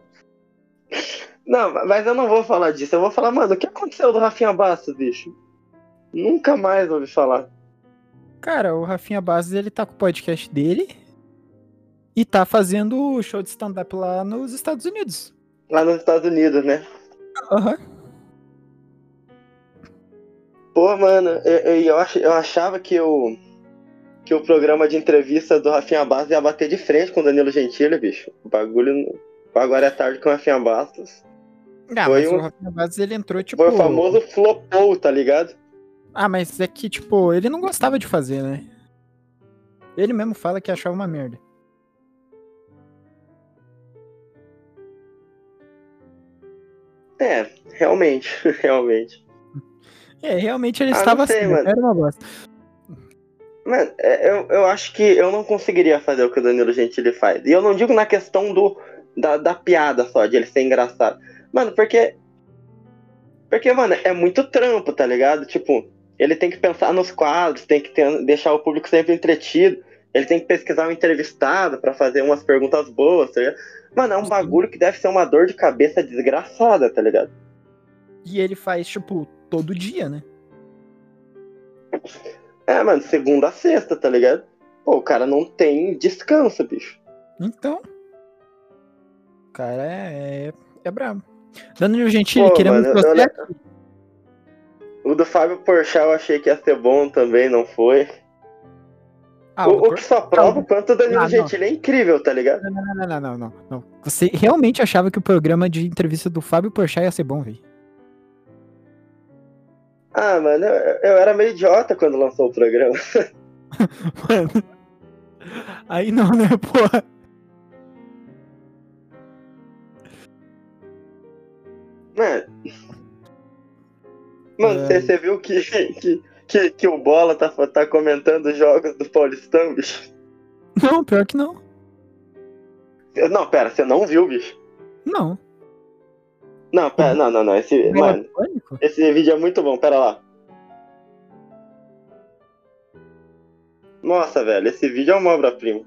Não, mas eu não vou falar disso. Eu vou falar, mano, o que aconteceu do Rafinha Bastos, bicho? Nunca mais ouvi falar. Cara, o Rafinha Bastos, ele tá com o podcast dele e tá fazendo o show de stand-up lá nos Estados Unidos. Lá nos Estados Unidos, né? Aham. Pô, mano, eu, eu, eu, ach- eu achava que o, que o programa de entrevista do Rafinha Bastos ia bater de frente com o Danilo Gentili, bicho. O bagulho. no- Agora é tarde com o Rafinha Bastos. Ah, Foi mas um- o Rafinha Bastos, ele entrou, tipo... Foi o famoso flopou, tá ligado? Ah, mas é que, tipo, ele não gostava de fazer, né? Ele mesmo fala que achava uma merda. É, realmente, realmente. É, realmente ele Ah, estava sei, assim, mano. era uma bosta. Mano, é, eu, eu acho que eu não conseguiria fazer o que o Danilo Gentili faz. E eu não digo na questão do da, da piada só, de ele ser engraçado. Mano, porque. Porque, mano, é muito trampo, tá ligado? Tipo, ele tem que pensar nos quadros, tem que ter- deixar o público sempre entretido. Ele tem que pesquisar um entrevistado pra fazer umas perguntas boas, tá ligado? Mano, é um bagulho que deve ser uma dor de cabeça desgraçada, tá ligado? E ele faz, tipo, todo dia, né? É, mano, segunda a sexta, tá ligado? Pô, o cara não tem descanso, bicho. Então. O cara é, é brabo. Danilo Gentili, Pô, queremos mano, eu- você eu- aqui. O do Fábio Porchat eu achei que ia ser bom também, não foi. Ah, o, o que só prova o quanto o Danilo Ah. Gentili é incrível, tá ligado? Não, não, não, não, não, não. Você realmente achava que o programa de entrevista do Fábio Porchat ia ser bom, velho? Ah, mano, eu, eu era meio idiota quando lançou o programa. Mano. Aí não, né, porra? Mano, mano, É. você viu que, que, que, que o Bola tá, tá comentando os jogos do Paulistão, bicho? Não, pior que não. Não, pera, você não viu, bicho? Não. Não, pera, não, não, não. Esse, Bola mano, esse vídeo é muito bom, pera lá. Nossa, velho, esse vídeo é uma obra-prima.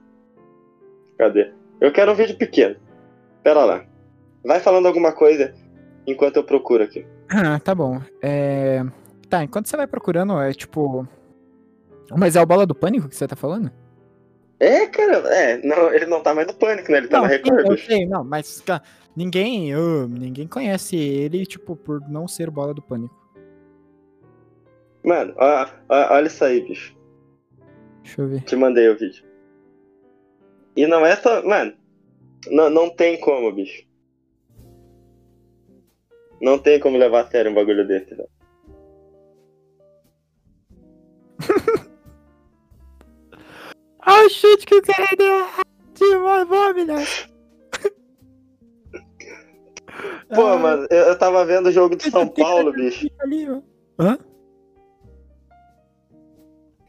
Cadê? Eu quero um vídeo pequeno. Pera lá. Vai falando alguma coisa enquanto eu procuro aqui. Ah, tá bom. É... Tá, enquanto você vai procurando, é tipo. Mas é o Bola do Pânico que você tá falando? É, cara, é, não, ele não tá mais no pânico, né? Ele tá não, na Record. eu sei, não, mas cara, ninguém, ninguém conhece ele, tipo, por não ser o Bola do Pânico. Mano, ó, ó, olha isso aí, bicho. Deixa eu ver. Te mandei o vídeo. E não é só. Mano, não, não tem como, bicho. Não tem como levar a sério um bagulho desse, velho. Ah, chute que o cara deu errado, vamos, né? Pô, Ah, mano, eu, eu tava vendo o jogo do São Paulo, bicho. Ali. Hã?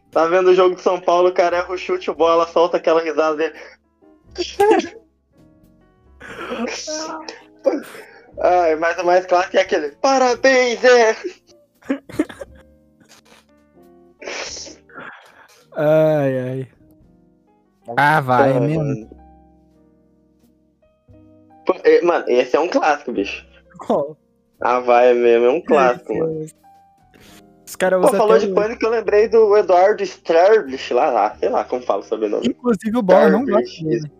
Tava vendo o jogo do São Paulo, o cara erra o chute, o bola solta aquela risada dele. Ai, mas o mais clássico é aquele. Parabéns, é! Ai, ai. Ah, vai, é mesmo. Mano. É, esse é um clássico, bicho. Qual? Ah, vai mesmo, é um clássico, mano. Os caras Pô, usam falou de pânico, eu lembrei do Eduardo Sterblich lá, lá, sei lá como fala o sobrenome. Inclusive o Bola não gosta dele.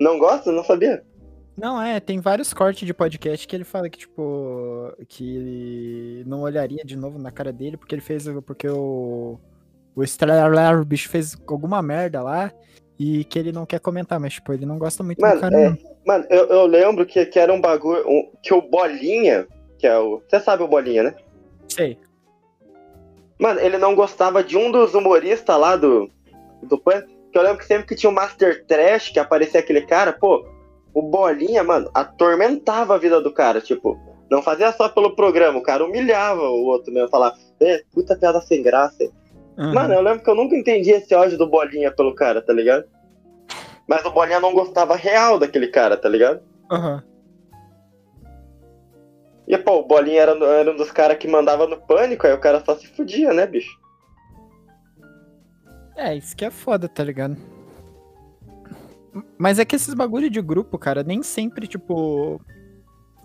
Não gosta? Não sabia. Não, é, tem vários cortes de podcast que ele fala que, tipo, que ele não olharia de novo na cara dele porque ele fez, porque o, o Estralar, o bicho fez alguma merda lá e que ele não quer comentar, mas, tipo, ele não gosta muito Mano, do cara, é. Mano, eu, eu lembro que, que era um bagulho. um- que o Bolinha, que é o. Você sabe o Bolinha, né? Sei. Mano, ele não gostava de um dos humoristas lá do. Do Pânico. Que eu lembro que sempre que tinha o Master Trash, que aparecia aquele cara, pô, o Bolinha, mano, atormentava a vida do cara. Tipo, não fazia só pelo programa, o cara humilhava o outro mesmo, falava, é, puta piada sem graça. Aham. Mano, eu lembro que eu nunca entendi esse ódio do Bolinha pelo cara, tá ligado? Mas o Bolinha não gostava real daquele cara, tá ligado? Aham. E, pô, o Bolinha era, era um dos caras que mandava no pânico, aí o cara só se fudia, né, bicho? É, isso que é foda, tá ligado? Mas é que esses bagulho de grupo, cara, nem sempre, tipo.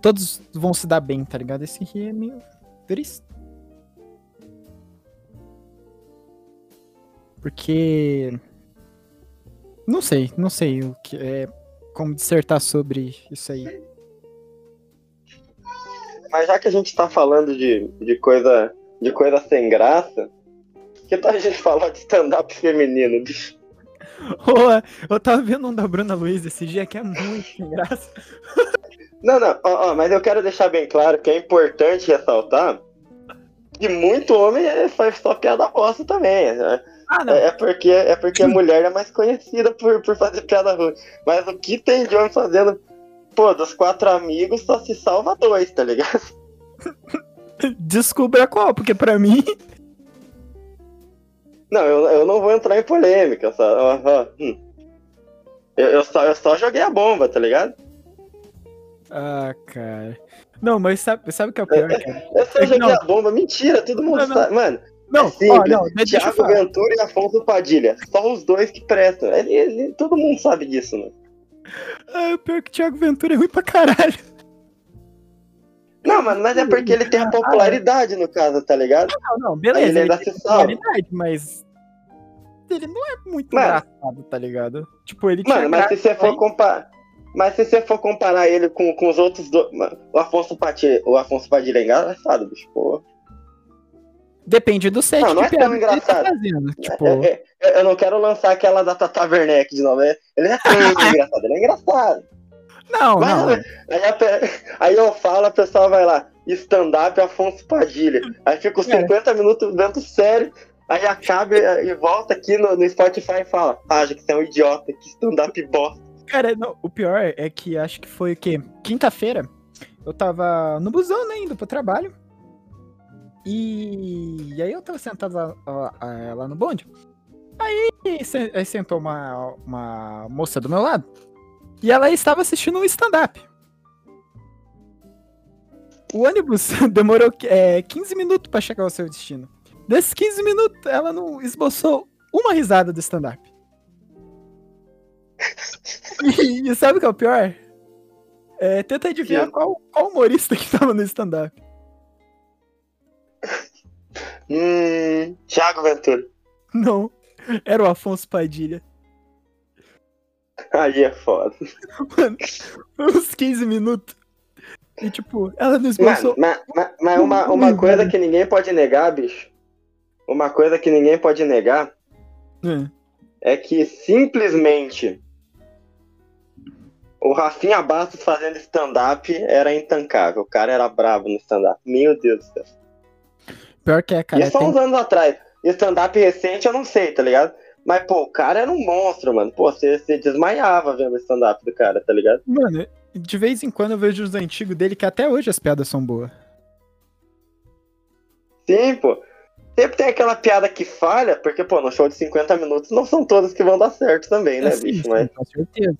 Todos vão se dar bem, tá ligado? Esse aqui é meio triste. Porque. Não sei, não sei o que é. Como dissertar sobre isso aí. mas já que a gente tá falando de, de coisa de coisa sem graça, que tal a gente falar de stand-up feminino, bicho? Ô, eu tava vendo um da Bruna Luiz esse dia que é muito sem graça. Não, não, ó, ó, mas eu quero deixar bem claro que é importante ressaltar que muito homem é- faz só piada bosta também. né? Ah. É, é porque, é porque a mulher é mais conhecida por, por fazer piada ruim. Mas o que tem de homem fazendo, pô, dos quatro amigos só se salva dois, tá ligado? Descubra qual, porque pra mim. Não, eu, eu não vou entrar em polêmica, só. hum. Eu, eu só, eu só joguei a bomba, tá ligado? Ah, cara. Não, mas sabe, sabe o que é o pior, cara? Eu só É joguei não. a bomba, mentira, todo mundo Não, não. sabe. Mano, Não, é ó, não, Thiago. Ventura e Afonso Padilha. Só os dois que prestam. Ele, ele- todo mundo sabe disso, né? Ah, pior que o Thiago Ventura é ruim pra caralho. Não, mano, mas é porque ele tem a popularidade no caso, tá ligado? Não, não, Aí beleza. ele Ele, ainda tem se salva. popularidade, mas. Ele não é muito Mano. engraçado, tá ligado? Tipo, ele Mano, mas se você for aí. comparar. Mas se você for comparar ele com, com os outros dois. O Afonso Padilha, o Afonso Padilha é engraçado, bicho. Pô. Depende do set Não, não é tão ele tá engraçado. fazendo. Tipo, É, é, é, eu não quero lançar aquela da Tata Werneck de novo. é- Ele é tão engraçado, ele é engraçado. Não, Mas, não. Aí, a pe- aí eu falo, a pessoa vai lá, stand-up Afonso Padilha. Aí fica os É. 50 minutos vendo sério, aí acaba e, volta aqui no, no Spotify e fala, ah, já que você é um idiota, que stand-up bosta. Cara, não, o pior é que acho que foi o quê? Quinta-feira, eu tava no busão, né, indo pro trabalho. E, e aí eu tava sentado lá, lá- lá- no bonde. Aí, aí sentou uma, uma moça do meu lado. E ela estava assistindo um stand-up. O ônibus demorou é, 15 minutos pra chegar ao seu destino. Desses 15 minutos, ela não esboçou uma risada do stand-up. E, e sabe o que é o pior? É, tenta adivinhar qual, qual humorista que tava no stand-up. Hum, Thiago Ventura. Não, era o Afonso Padilha. Aí é foda. Mano, uns 15 minutos. E tipo, ela não esboçou. mas, mas, mas uma, uma coisa que ninguém pode negar, bicho. Uma coisa que ninguém pode negar É. é que simplesmente o Rafinha Bastos fazendo stand-up era intancável. O cara era brabo no stand-up. Meu Deus do céu. Pior que é, cara. Isso há tem- uns anos atrás. Stand-up recente eu não sei, tá ligado? Mas, pô, o cara era um monstro, mano. Pô, você, você desmaiava vendo o stand-up do cara, tá ligado? Mano, de vez em quando eu vejo os antigos dele que até hoje as piadas são boas. Sim, pô. Sempre tem aquela piada que falha, porque, pô, no show de 50 minutos não são todas que vão dar certo também, né, É, sim, bicho? sim, Mas, com certeza.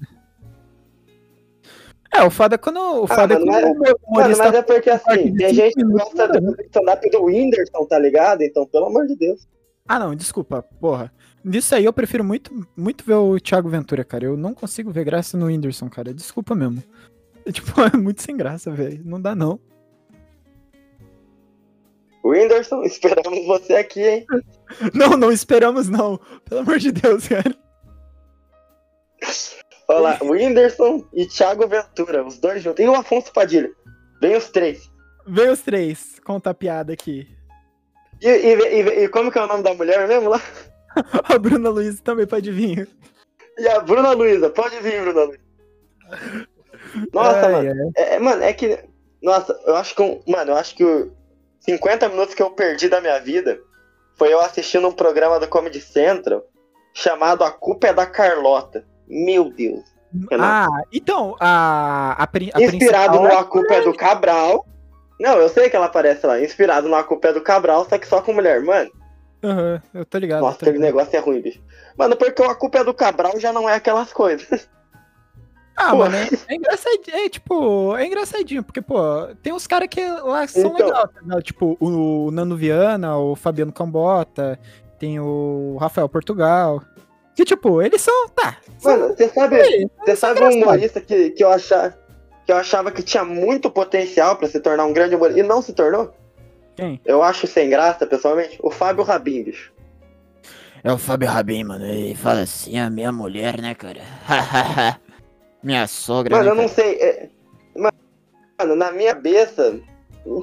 É, o foda é quando. O Ah, foda é mano, quando mas- o mano, humorista. mas é porque assim, tem gente que gosta do né? stand-up do Whindersson, tá ligado? Então, pelo amor de Deus. Ah, não, desculpa, porra. Nisso aí eu prefiro muito, muito ver o Thiago Ventura, cara. Eu não consigo ver graça no Whindersson, cara. Desculpa mesmo. É, tipo, é muito sem graça, velho. Não dá, não. Whindersson, esperamos você aqui, hein? Não, não esperamos, não. Pelo amor de Deus, cara. Olha lá, Whindersson e Thiago Ventura, os dois juntos. E o Afonso Padilha. Vem os três. Vem os três, conta a piada aqui. E, e, e- e como que é o nome da mulher mesmo lá? A Bruna Luiz também pode vir. E a Bruna Luiza. Pode vir, Bruna Luiza. Nossa, Ai, mano. ai. É, é, mano, é que. Nossa, eu acho que. Mano, eu acho que os 50 minutos que eu perdi da minha vida foi eu assistindo um programa do Comedy Central chamado A Culpa é da Carlota. Meu Deus. Ah, então, a, a, a Inspirado no é- A Culpa é do Cabral. Não, eu sei que ela aparece lá. Inspirado no A Culpa é do Cabral, só que só com mulher. Mano, Aham, eu tô ligado. nossa, tô aquele ligado. negócio é ruim, bicho. Mano, porque o A Culpa é do Cabral já não é aquelas coisas. Ah, Pô. mano, é, é engraçadinho. É, tipo, é engraçadinho, porque, pô, tem uns caras que lá são Então. legais, né? Tipo, o Nano Viana, o Fabiano Cambota, tem o Rafael Portugal. Que, tipo, eles são. Tá. Mano, você sabe. Você sabe um humorista que, que, eu achava, que eu achava que tinha muito potencial pra se tornar um grande humorista e não se tornou? Quem? Eu acho sem graça, pessoalmente, o Fábio Rabin, bicho. É o Fábio Rabin, mano. Ele fala assim, a minha mulher, né, cara? minha sogra, Mano, né, eu não cara? sei. é- Mano, na minha cabeça,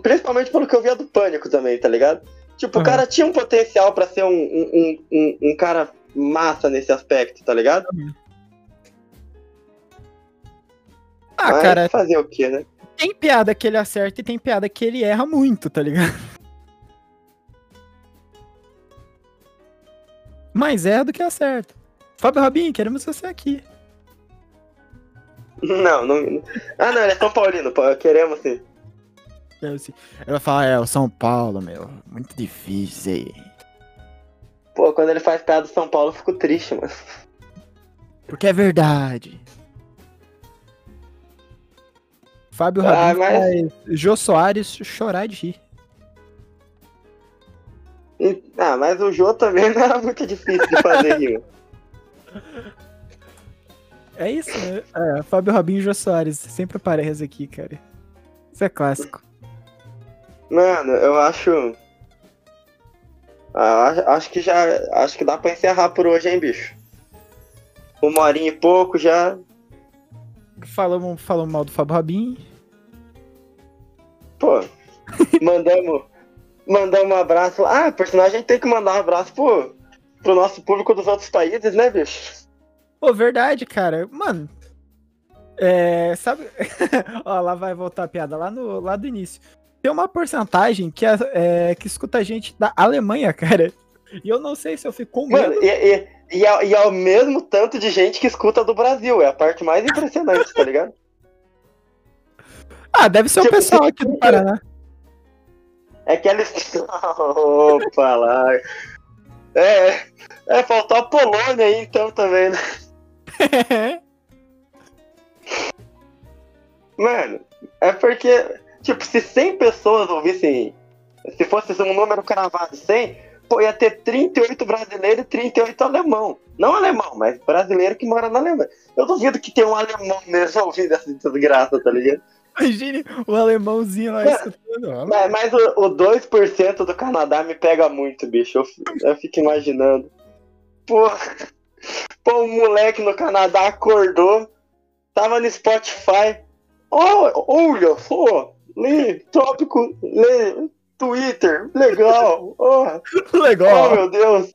Principalmente pelo que eu via do Pânico também, tá ligado? Tipo, Uhum. o cara tinha um potencial pra ser um, um, um, um- cara massa nesse aspecto, tá ligado? Ah, Mas cara, fazer o quê, né? Tem piada que ele acerta e tem piada que ele erra muito, tá ligado? Mais erra do que acerta. Fábio Robinho, queremos você aqui. Não, não. Ah, não, ele é São Paulino, pô, queremos sim. Vai falar, é, o São Paulo, meu. Muito difícil aí. Pô, quando ele faz piada do São Paulo, eu fico triste, mano. Porque é verdade. Fábio Ah, Rabin mas- Jô Soares chorar de rir. E- Ah, mas o Jô também não era muito difícil de fazer rima. É isso, né? É, Fábio Rabin e Jô Soares. Sempre aparece aqui, cara. Isso é clássico. Mano, eu acho. Ah, acho- acho que já. Acho que dá pra encerrar por hoje, hein, bicho? Uma horinha e pouco já. Falamos, falamos mal do Fábio Rabin. Pô, mandamos. Mandamos um abraço. Ah, a gente tem que mandar um abraço pro, pro nosso público dos outros países, né, bicho? Pô, verdade, cara. Mano. É. Sabe. Ó, lá vai voltar a piada lá, no, lá do início. Tem uma porcentagem que, é, é, que escuta a gente da Alemanha, cara. E eu não sei se eu fico com medo. Mano, e, e, e, é, e é o mesmo tanto de gente que escuta do Brasil. É a parte mais impressionante, tá ligado? Ah, deve ser o Tipo, pessoal aqui do Paraná. É que eles. Opa, lá. É, é, faltou a Polônia aí então também, né? Mano, é porque, tipo, se 100 pessoas ouvissem, se fosse um número cravado 100, pô, ia ter 38 brasileiros e 38 alemão. Não alemão, mas brasileiro que mora na Alemanha. Eu duvido que tenha um alemão mesmo ouvindo essa desgraça, tá ligado? Imagine o alemãozinho lá Mano, escutando. Mas, mas o, o 2% do Canadá me pega muito, bicho. Eu, eu fico imaginando. Pô, pô, um moleque no Canadá acordou, tava no Spotify. Oh, olha só, lê, tópico, lê, Twitter, legal. Oh, oh Legal. meu Deus.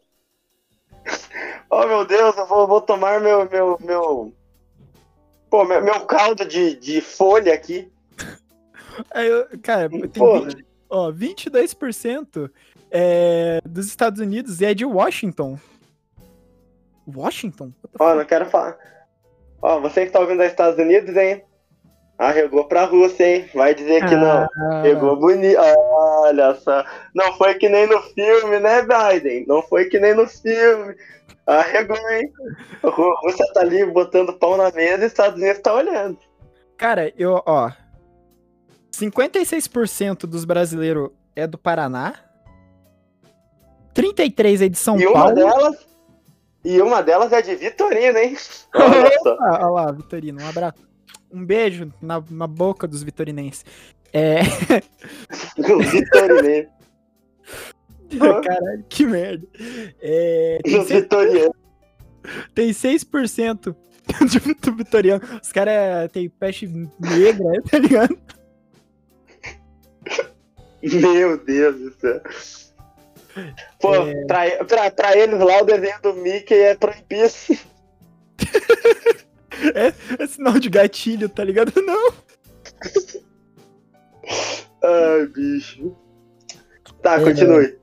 Oh meu Deus, eu vou, vou tomar meu, meu, meu. Pô, meu, meu caldo de, de folha aqui. Aí eu- cara, tem Pô, 20, ó, 22% é dos Estados Unidos e é de Washington. Washington? Ó, não quero falar. Ó, você que tá ouvindo dos Estados Unidos, hein? Arregou pra Rússia, hein? Vai dizer que não. Ah, Pegou bonito. Olha só. Não foi que nem no filme, né, Biden? Não foi que nem no filme. Arregou, hein? A Rú- Rússia tá ali botando pão na mesa e os Estados Unidos tá olhando. Cara, eu, ó. 56% dos brasileiros é do Paraná. 33% é de São e uma Paulo. delas. E uma delas é de Vitorino, hein? Olha lá, Vitorino, um abraço. Um beijo na, na boca dos vitorinenses. É, Vitorino. caralho, que merda. É, tem, vitorianos. tem 6% de vit- vitoriano. Os caras têm peste negra, tá ligado? Meu Deus do céu. Pô, É. pra, pra, pra eles lá o desenho do Mickey é proibido. É sinal de gatilho, tá ligado? Não. Ai, bicho. Tá, É. continue.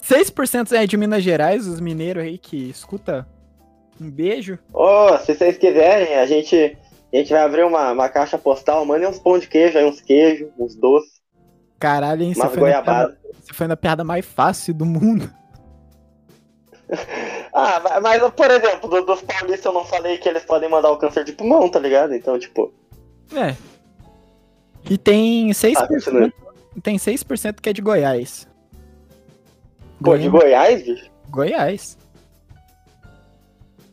6% é de Minas Gerais, os mineiros aí que escuta. Um beijo. Ó, se vocês quiserem, a gente, a gente vai abrir uma, uma caixa postal, mandem uns pão de queijo aí, uns queijos, uns doces, Caralho, hein? Você foi, piada, você foi na piada mais fácil do mundo. Ah, ma- mas, por exemplo, do- dos paulistas eu não falei que eles podem mandar o câncer de pulmão, tá ligado? Então, tipo, É. E tem 6%, ah, continue. tem 6% que é de Goiás. Pô, de Goiânia- Goiás, bicho? Goiás.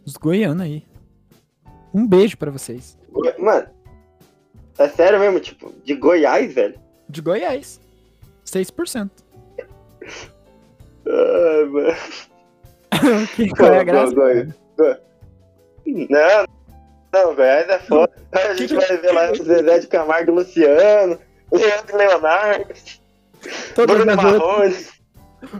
Os goianos aí. Um beijo pra vocês. Mano, é sério mesmo, tipo, de Goiás, velho? De Goiás. 6%. Ah, mano. Que- Qual é a graça? Goi- Go- Não, não, Goiás é foda. A gente vai ver lá o Zezé de Camargo Luciano. Leandro Leonardo, Todas Bruno Marrone.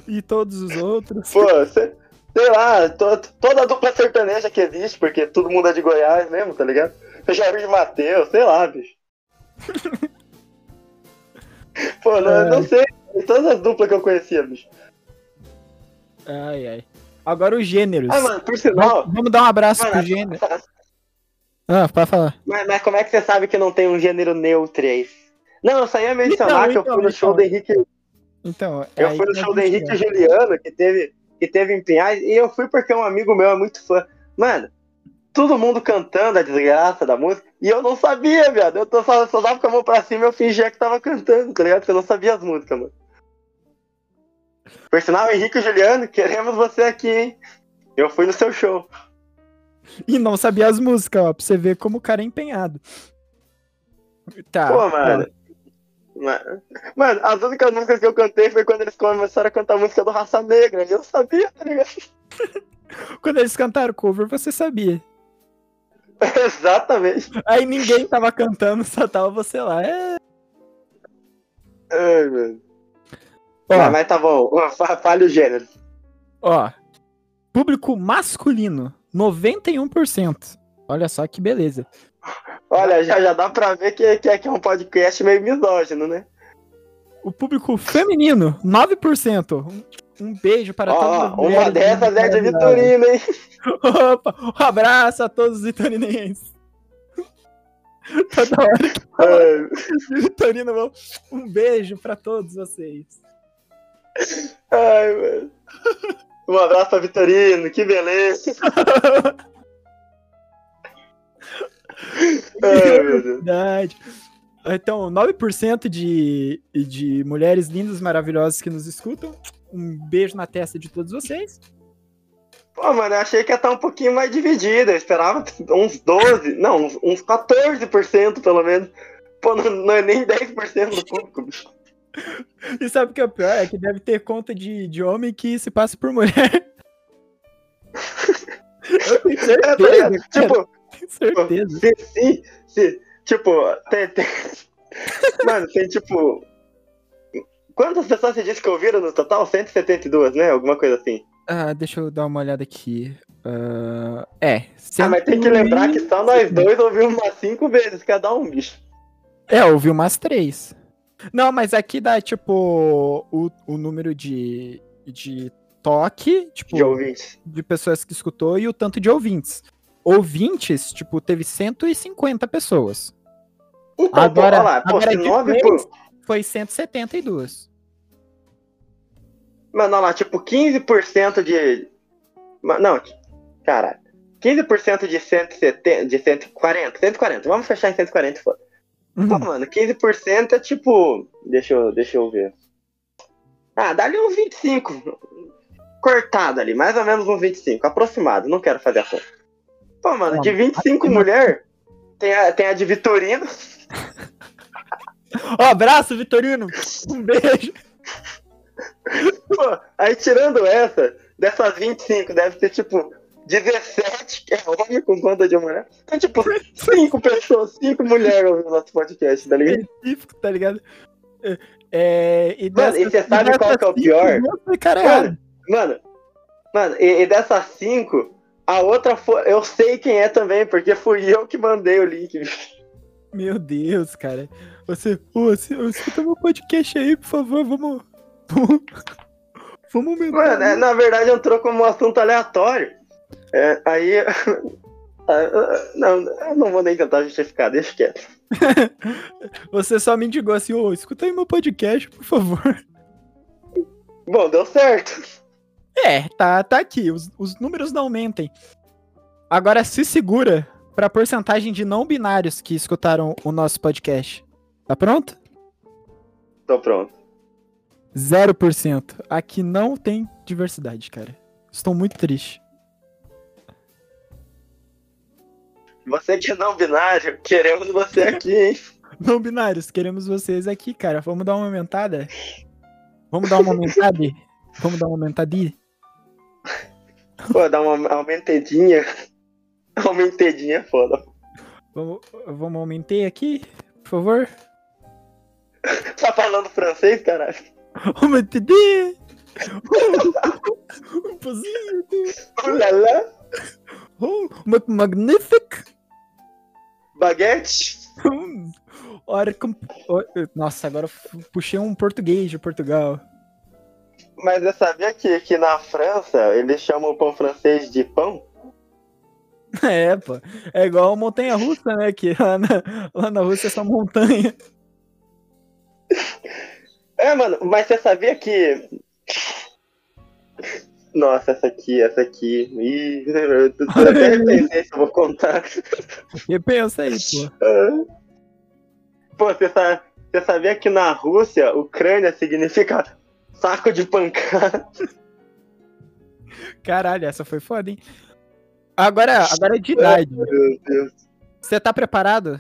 e todos os outros. Pô, sei, sei lá, to- toda a dupla sertaneja que existe, porque todo mundo é de Goiás mesmo, tá ligado? Jair Matheus, sei lá, bicho. Pô, não, É. não sei. Todas as duplas que eu conhecia, bicho. Ai, ai. Agora os gêneros. Ah, mano, por sinal. Vamos, vamos dar um abraço Mano, pro gênero. Ah, pode falar. Mas, mas como é que você sabe que não tem um gênero neutro aí? Não, eu só ia mencionar Então, que eu então, fui no show então. do Henrique. Então, é Eu fui no show do Henrique e Juliano, que teve, que teve em Pinhais, e eu fui porque um amigo meu é muito fã. Mano, todo mundo cantando a desgraça da música, e eu não sabia, viado. Eu tô só, só dava com a mão pra cima e eu fingia que tava cantando, tá ligado? Porque eu não sabia as músicas, mano. Por sinal, Henrique e Juliano, queremos você aqui, hein? Eu fui no seu show. E não sabia as músicas, ó, pra você ver como o cara é empenhado. Tá. Pô, mano. Mano, mano, as únicas músicas que eu cantei foi quando eles começaram a cantar a música do Raça Negra. E eu sabia, tá ligado? Quando eles cantaram cover, você sabia. Exatamente. Aí ninguém tava cantando, só tava você lá. É. Ai, mano. Ó, Mas, mas tá bom, Ó, fa- fale o gênero. ó. Público masculino, 91%. Olha só que beleza. Olha, já, já dá pra ver que, que, que é um podcast meio misógino, né? O público feminino, 9%. Um, beijo para as Ó, uma mulheres dessas é de. Vitorino, hein? Opa, um abraço a todos os vitorinenses. Toda hora que Ai, Vitorino, vou- um beijo pra todos vocês. ai, mano. Um abraço pra Vitorino, que beleza. Ai, meu Deus. Verdade. Então, 9% de, de mulheres lindas, maravilhosas que nos escutam. Um beijo na testa de todos vocês. Pô, mano, eu achei que ia estar um pouquinho mais dividida. Eu esperava uns 12, não, uns, uns 14% pelo menos. Pô, não, não é nem 10% do público, bicho. E sabe o que é o pior? É que deve ter conta de, de homem que se passa por mulher. Eu tenho É, tá certeza, Tipo, tenho certeza. se, se, se, tipo, tem, tem... Mano, tem tipo. Quantas pessoas você disse que ouviram no total? 172, né? Alguma coisa assim. Ah, deixa eu dar uma olhada aqui. Ah, é. Ah, mas tem que lembrar que só nós dois ouvimos umas 5 vezes cada um, bicho. É, ouvi umas três. Não, mas aqui dá, tipo, o, o número de, de toque, tipo, De ouvintes. de pessoas que escutou e o tanto de ouvintes. Ouvintes, tipo, teve 150 pessoas. Então, Agora- pô, lá, pô, agora se de 9 três- por. Foi 172. Mano, olha lá, tipo, 15% de. Não, caralho. 15% de 170, de 140, 140, vamos fechar em 140, foda. Pô, Uhum. mano, 15% é tipo. Deixa eu, deixa eu ver. Ah, dá ali uns 25. Cortado ali, mais ou menos uns 25. Aproximado, não quero fazer a conta. Pô, mano, de 25 aqui- mulher, tem a, tem a de Vitorino. Ó, abraço, Vitorino! Um beijo! Pô, aí tirando essa, dessas 25, deve ter tipo 17 que é homem com conta de mulher. Então, tipo, 5 pessoas, 5 mulheres ouvindo nosso podcast, tá ligado? Específico, tá ligado? É, é, e Mano, e você sabe qual que é o dessas pior? Cara, errado. Mano, mano, mano, e, e dessas 5, a outra foi. Eu sei quem é também, porque fui eu que mandei o link. Meu Deus, cara. Você, ô, você, escuta meu podcast aí, por favor, vamos. Vamos, vamos aumentar. Mano, é, na verdade entrou como um assunto aleatório. É, aí. ah, Não, eu não vou nem tentar justificar, deixa quieto. Você só me indicou assim, ô, escuta aí meu podcast, por favor. Bom, deu certo. É, tá, tá aqui. Os, os números não mentem. Agora se segura pra porcentagem de não binários que escutaram o nosso podcast. Tá pronto? Tô pronto. 0%. Aqui não tem diversidade, cara. Estou muito triste. Você que é não binário, queremos você aqui, hein? Não binários, queremos vocês aqui, cara. Vamos dar uma aumentada? Vamos dar uma aumentada? Vamos dar uma aumentadinha? Pô, dá uma aumentadinha. Aumentadinha é foda. Vamos, vamos aumentar aqui, por favor? tá falando francês, caralho? Deus! Um pozinho, Ulala, oh, ma- magnífico! baguete. Nossa, agora puxei um português de Portugal. Mas eu sabia que, que na França eles chamam o pão francês de pão? É, pô. É igual montanha russa, né? Que lá na, lá na Rússia é só montanha. É, mano, mas você sabia que. Nossa, essa aqui, essa aqui. Ih, eu tô- até repensei se eu vou contar. E pensa aí, pô. Pô, você, você sabia que na Rússia, Ucrânia significa saco de pancada? Caralho, essa foi foda, hein? Agora, agora é de idade. Meu Deus. Você tá preparado?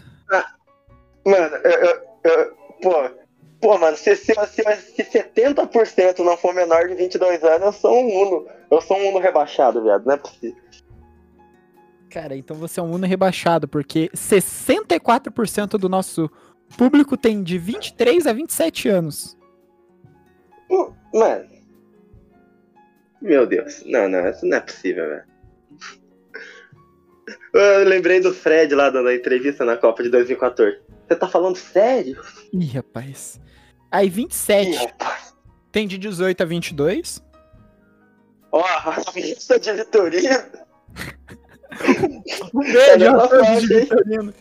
Mano, eu, eu- eu- pô, pô, mano, se, se, se, se 70% não for menor de 22 anos, eu sou um Uno. Eu sou um Uno rebaixado, viado, não é possível. Cara, então você é um Uno rebaixado, porque 64% do nosso público tem de 23 a 27 anos. Mano. Meu Deus. Não, não, isso não é possível, velho. Eu lembrei do Fred lá dando a entrevista na Copa de 2014. Você tá falando sério? Ih, rapaz. Aí 27 Ih, rapaz. tem de 18 a 22. Ó, a lista de Vitorino. Um beijo essa a foto, de? Vitorino.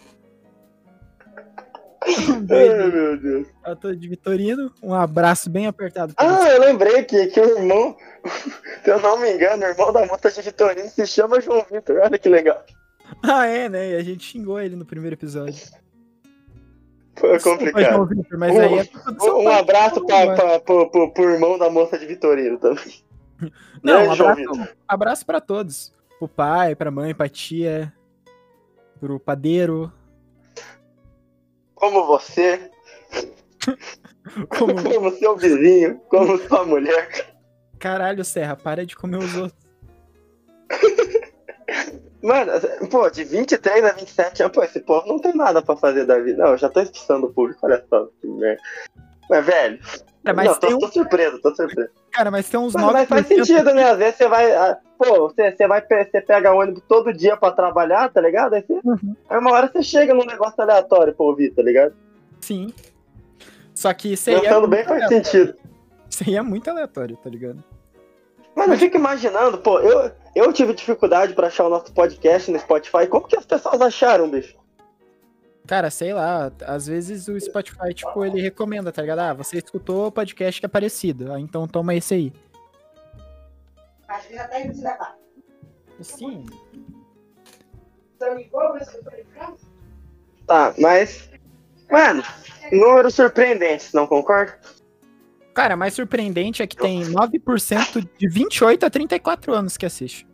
Um Ai, beijo meu Deus. a todos de Vitorino. Um abraço bem apertado. Ah, eu lembrei que, que o irmão, se eu não me engano, o irmão da moça de Vitorino se chama João Vitor. Olha que legal. Ah, é, né? E a gente xingou ele no primeiro episódio. Foi complicado. Vitor, mas Um- aí é Um, abraço pra, pra, pro, pro, pro irmão da moça de Vitorino também. Não, Né, um abraço, abraço pra todos. Pro pai, pra mãe, pra tia, pro padeiro. Como você, Como... como seu vizinho, como sua mulher. Caralho, Serra, para de comer os outros. Mano, pô, de 23 a 27 anos, pô, esse povo não tem nada pra fazer da vida. Não, eu já tô expulsando o público, olha só. Que merda. Mas, velho, Cara, mas, não, tô, um... tô surpreso, tô surpreso. Cara, mas tem uns Mas, 9%. mas faz sentido, né? Às vezes você vai. ah, Pô, você, você vai você pega ônibus todo dia pra trabalhar, tá ligado? Aí, você, Uhum. aí uma hora você chega num negócio aleatório pra ouvir, tá ligado? Sim. Só que isso aí, é Pensando bem muito faz aleatório. sentido. isso aí é muito aleatório, tá ligado? Mano, eu fico imaginando, pô, eu, eu tive dificuldade pra achar o nosso podcast no Spotify. Como que as pessoas acharam, bicho? Cara, sei lá, às vezes o Spotify, tipo, ele recomenda, tá ligado? Ah, você escutou o podcast que é parecido, ah, então toma esse aí. Acho que já tá indo se levar. Sim. Falei, cara, Tá, mas. Mano, números surpreendentes, não concorda? Cara, mais surpreendente é que tem 9% de 28 a 34 anos que assiste.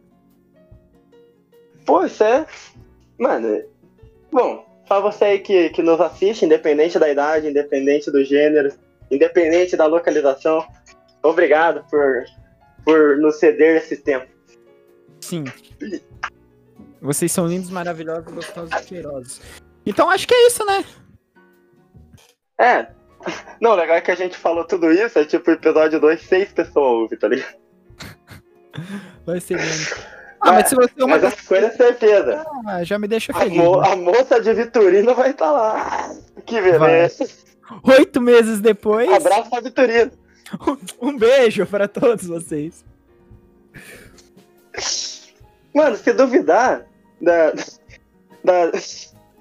Pô, isso é. Mano, bom, pra você aí que, que nos assiste, independente da idade, independente do gênero, independente da localização, obrigado por, por nos ceder esse tempo. Sim. Vocês são lindos, maravilhosos, gostosos e cheirosos. Então acho que é isso, né? É. Não, legal é que a gente falou tudo isso, é tipo episódio 2, seis pessoas ouvem, tá ligado? Vai ser lindo. Ah, mas se você é uma Mas coisa é certeza. pessoa, já me deixa A, feliz. mo- né? a moça de Vitorino vai estar lá. Que beleza. Oito meses depois, Abraço pra Vitorino. um beijo pra todos vocês. Mano, se duvidar da. da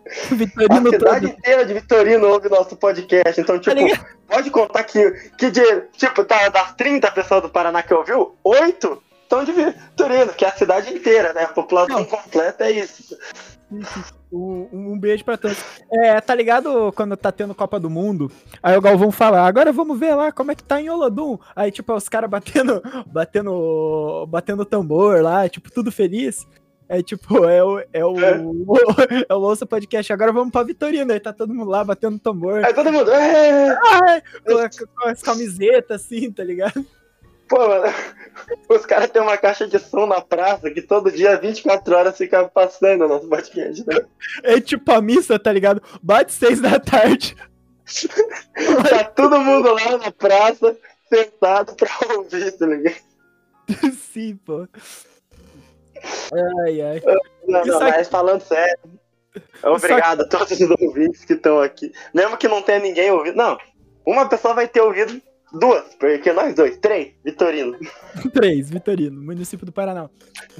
a Vitorino cidade todo. inteira de Vitorino ouve nosso podcast. Então, tipo, ligado? pode contar que, que de, tipo, tá, das 30 pessoas do Paraná que ouviu, 8 são de Vitorino, que é a cidade inteira, né? A população Não. completa é isso. Um, um beijo pra todos. É, tá ligado quando tá tendo Copa do Mundo? Aí o Galvão fala, agora vamos ver lá como é que tá em Olodum. Aí, tipo, os caras batendo, batendo, batendo tambor lá, tipo, tudo feliz. É tipo, é o, é o, é o Louça Podcast. Agora vamos pra Vitorino. Aí tá todo mundo lá batendo tambor. Aí todo mundo. "É". Ai, com, com as camisetas assim, tá ligado? Pô, mano, os caras têm uma caixa de som na praça que todo dia, 24 horas, fica passando o nosso podcast, né? É tipo a missa, tá ligado? Bate seis da tarde. Tá todo mundo lá na praça, sentado pra ouvir, tá ligado? Sim, pô. Ai, ai. Não, não, mas falando sério. Obrigado a todos os ouvintes que estão aqui. Mesmo que não tenha ninguém ouvindo. Não, uma pessoa vai ter ouvido duas, porque nós dois, três, Vitorino. Três, Vitorino, município do Paraná.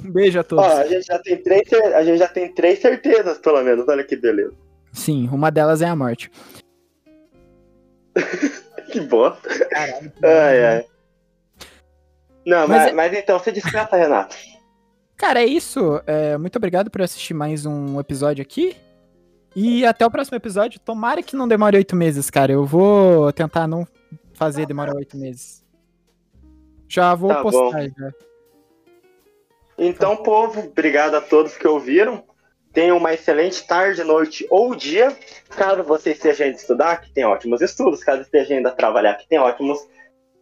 Um beijo a todos. Ó, a gente já tem três, a gente já tem três certezas, pelo menos. Olha que beleza. Sim, uma delas é a morte. Que bosta. Caralho. Ai, ai. Não, Mas mas, é- mas então, você descansa, Renato. Cara, é isso. É, muito obrigado por assistir mais um episódio aqui. E até o próximo episódio. Tomara que não demore oito meses, cara. Eu vou tentar não fazer demorar oito meses. Já vou Tá postar já. Então, povo, obrigado a todos que ouviram. Tenham uma excelente tarde, noite ou dia. Caso você esteja indo estudar, que tem ótimos estudos. Caso esteja indo trabalhar, que tem ótimos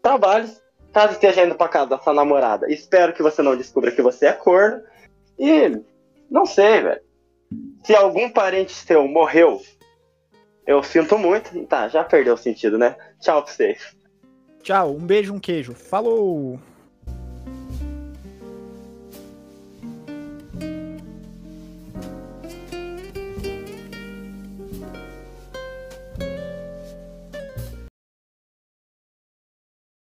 trabalhos. Caso esteja indo pra casa da sua namorada, espero que você não descubra que você é corno. E não sei, velho. Se algum parente seu morreu, eu sinto muito. Tá, já perdeu o sentido, né? Tchau pra vocês. Tchau, um beijo, um queijo. Falou!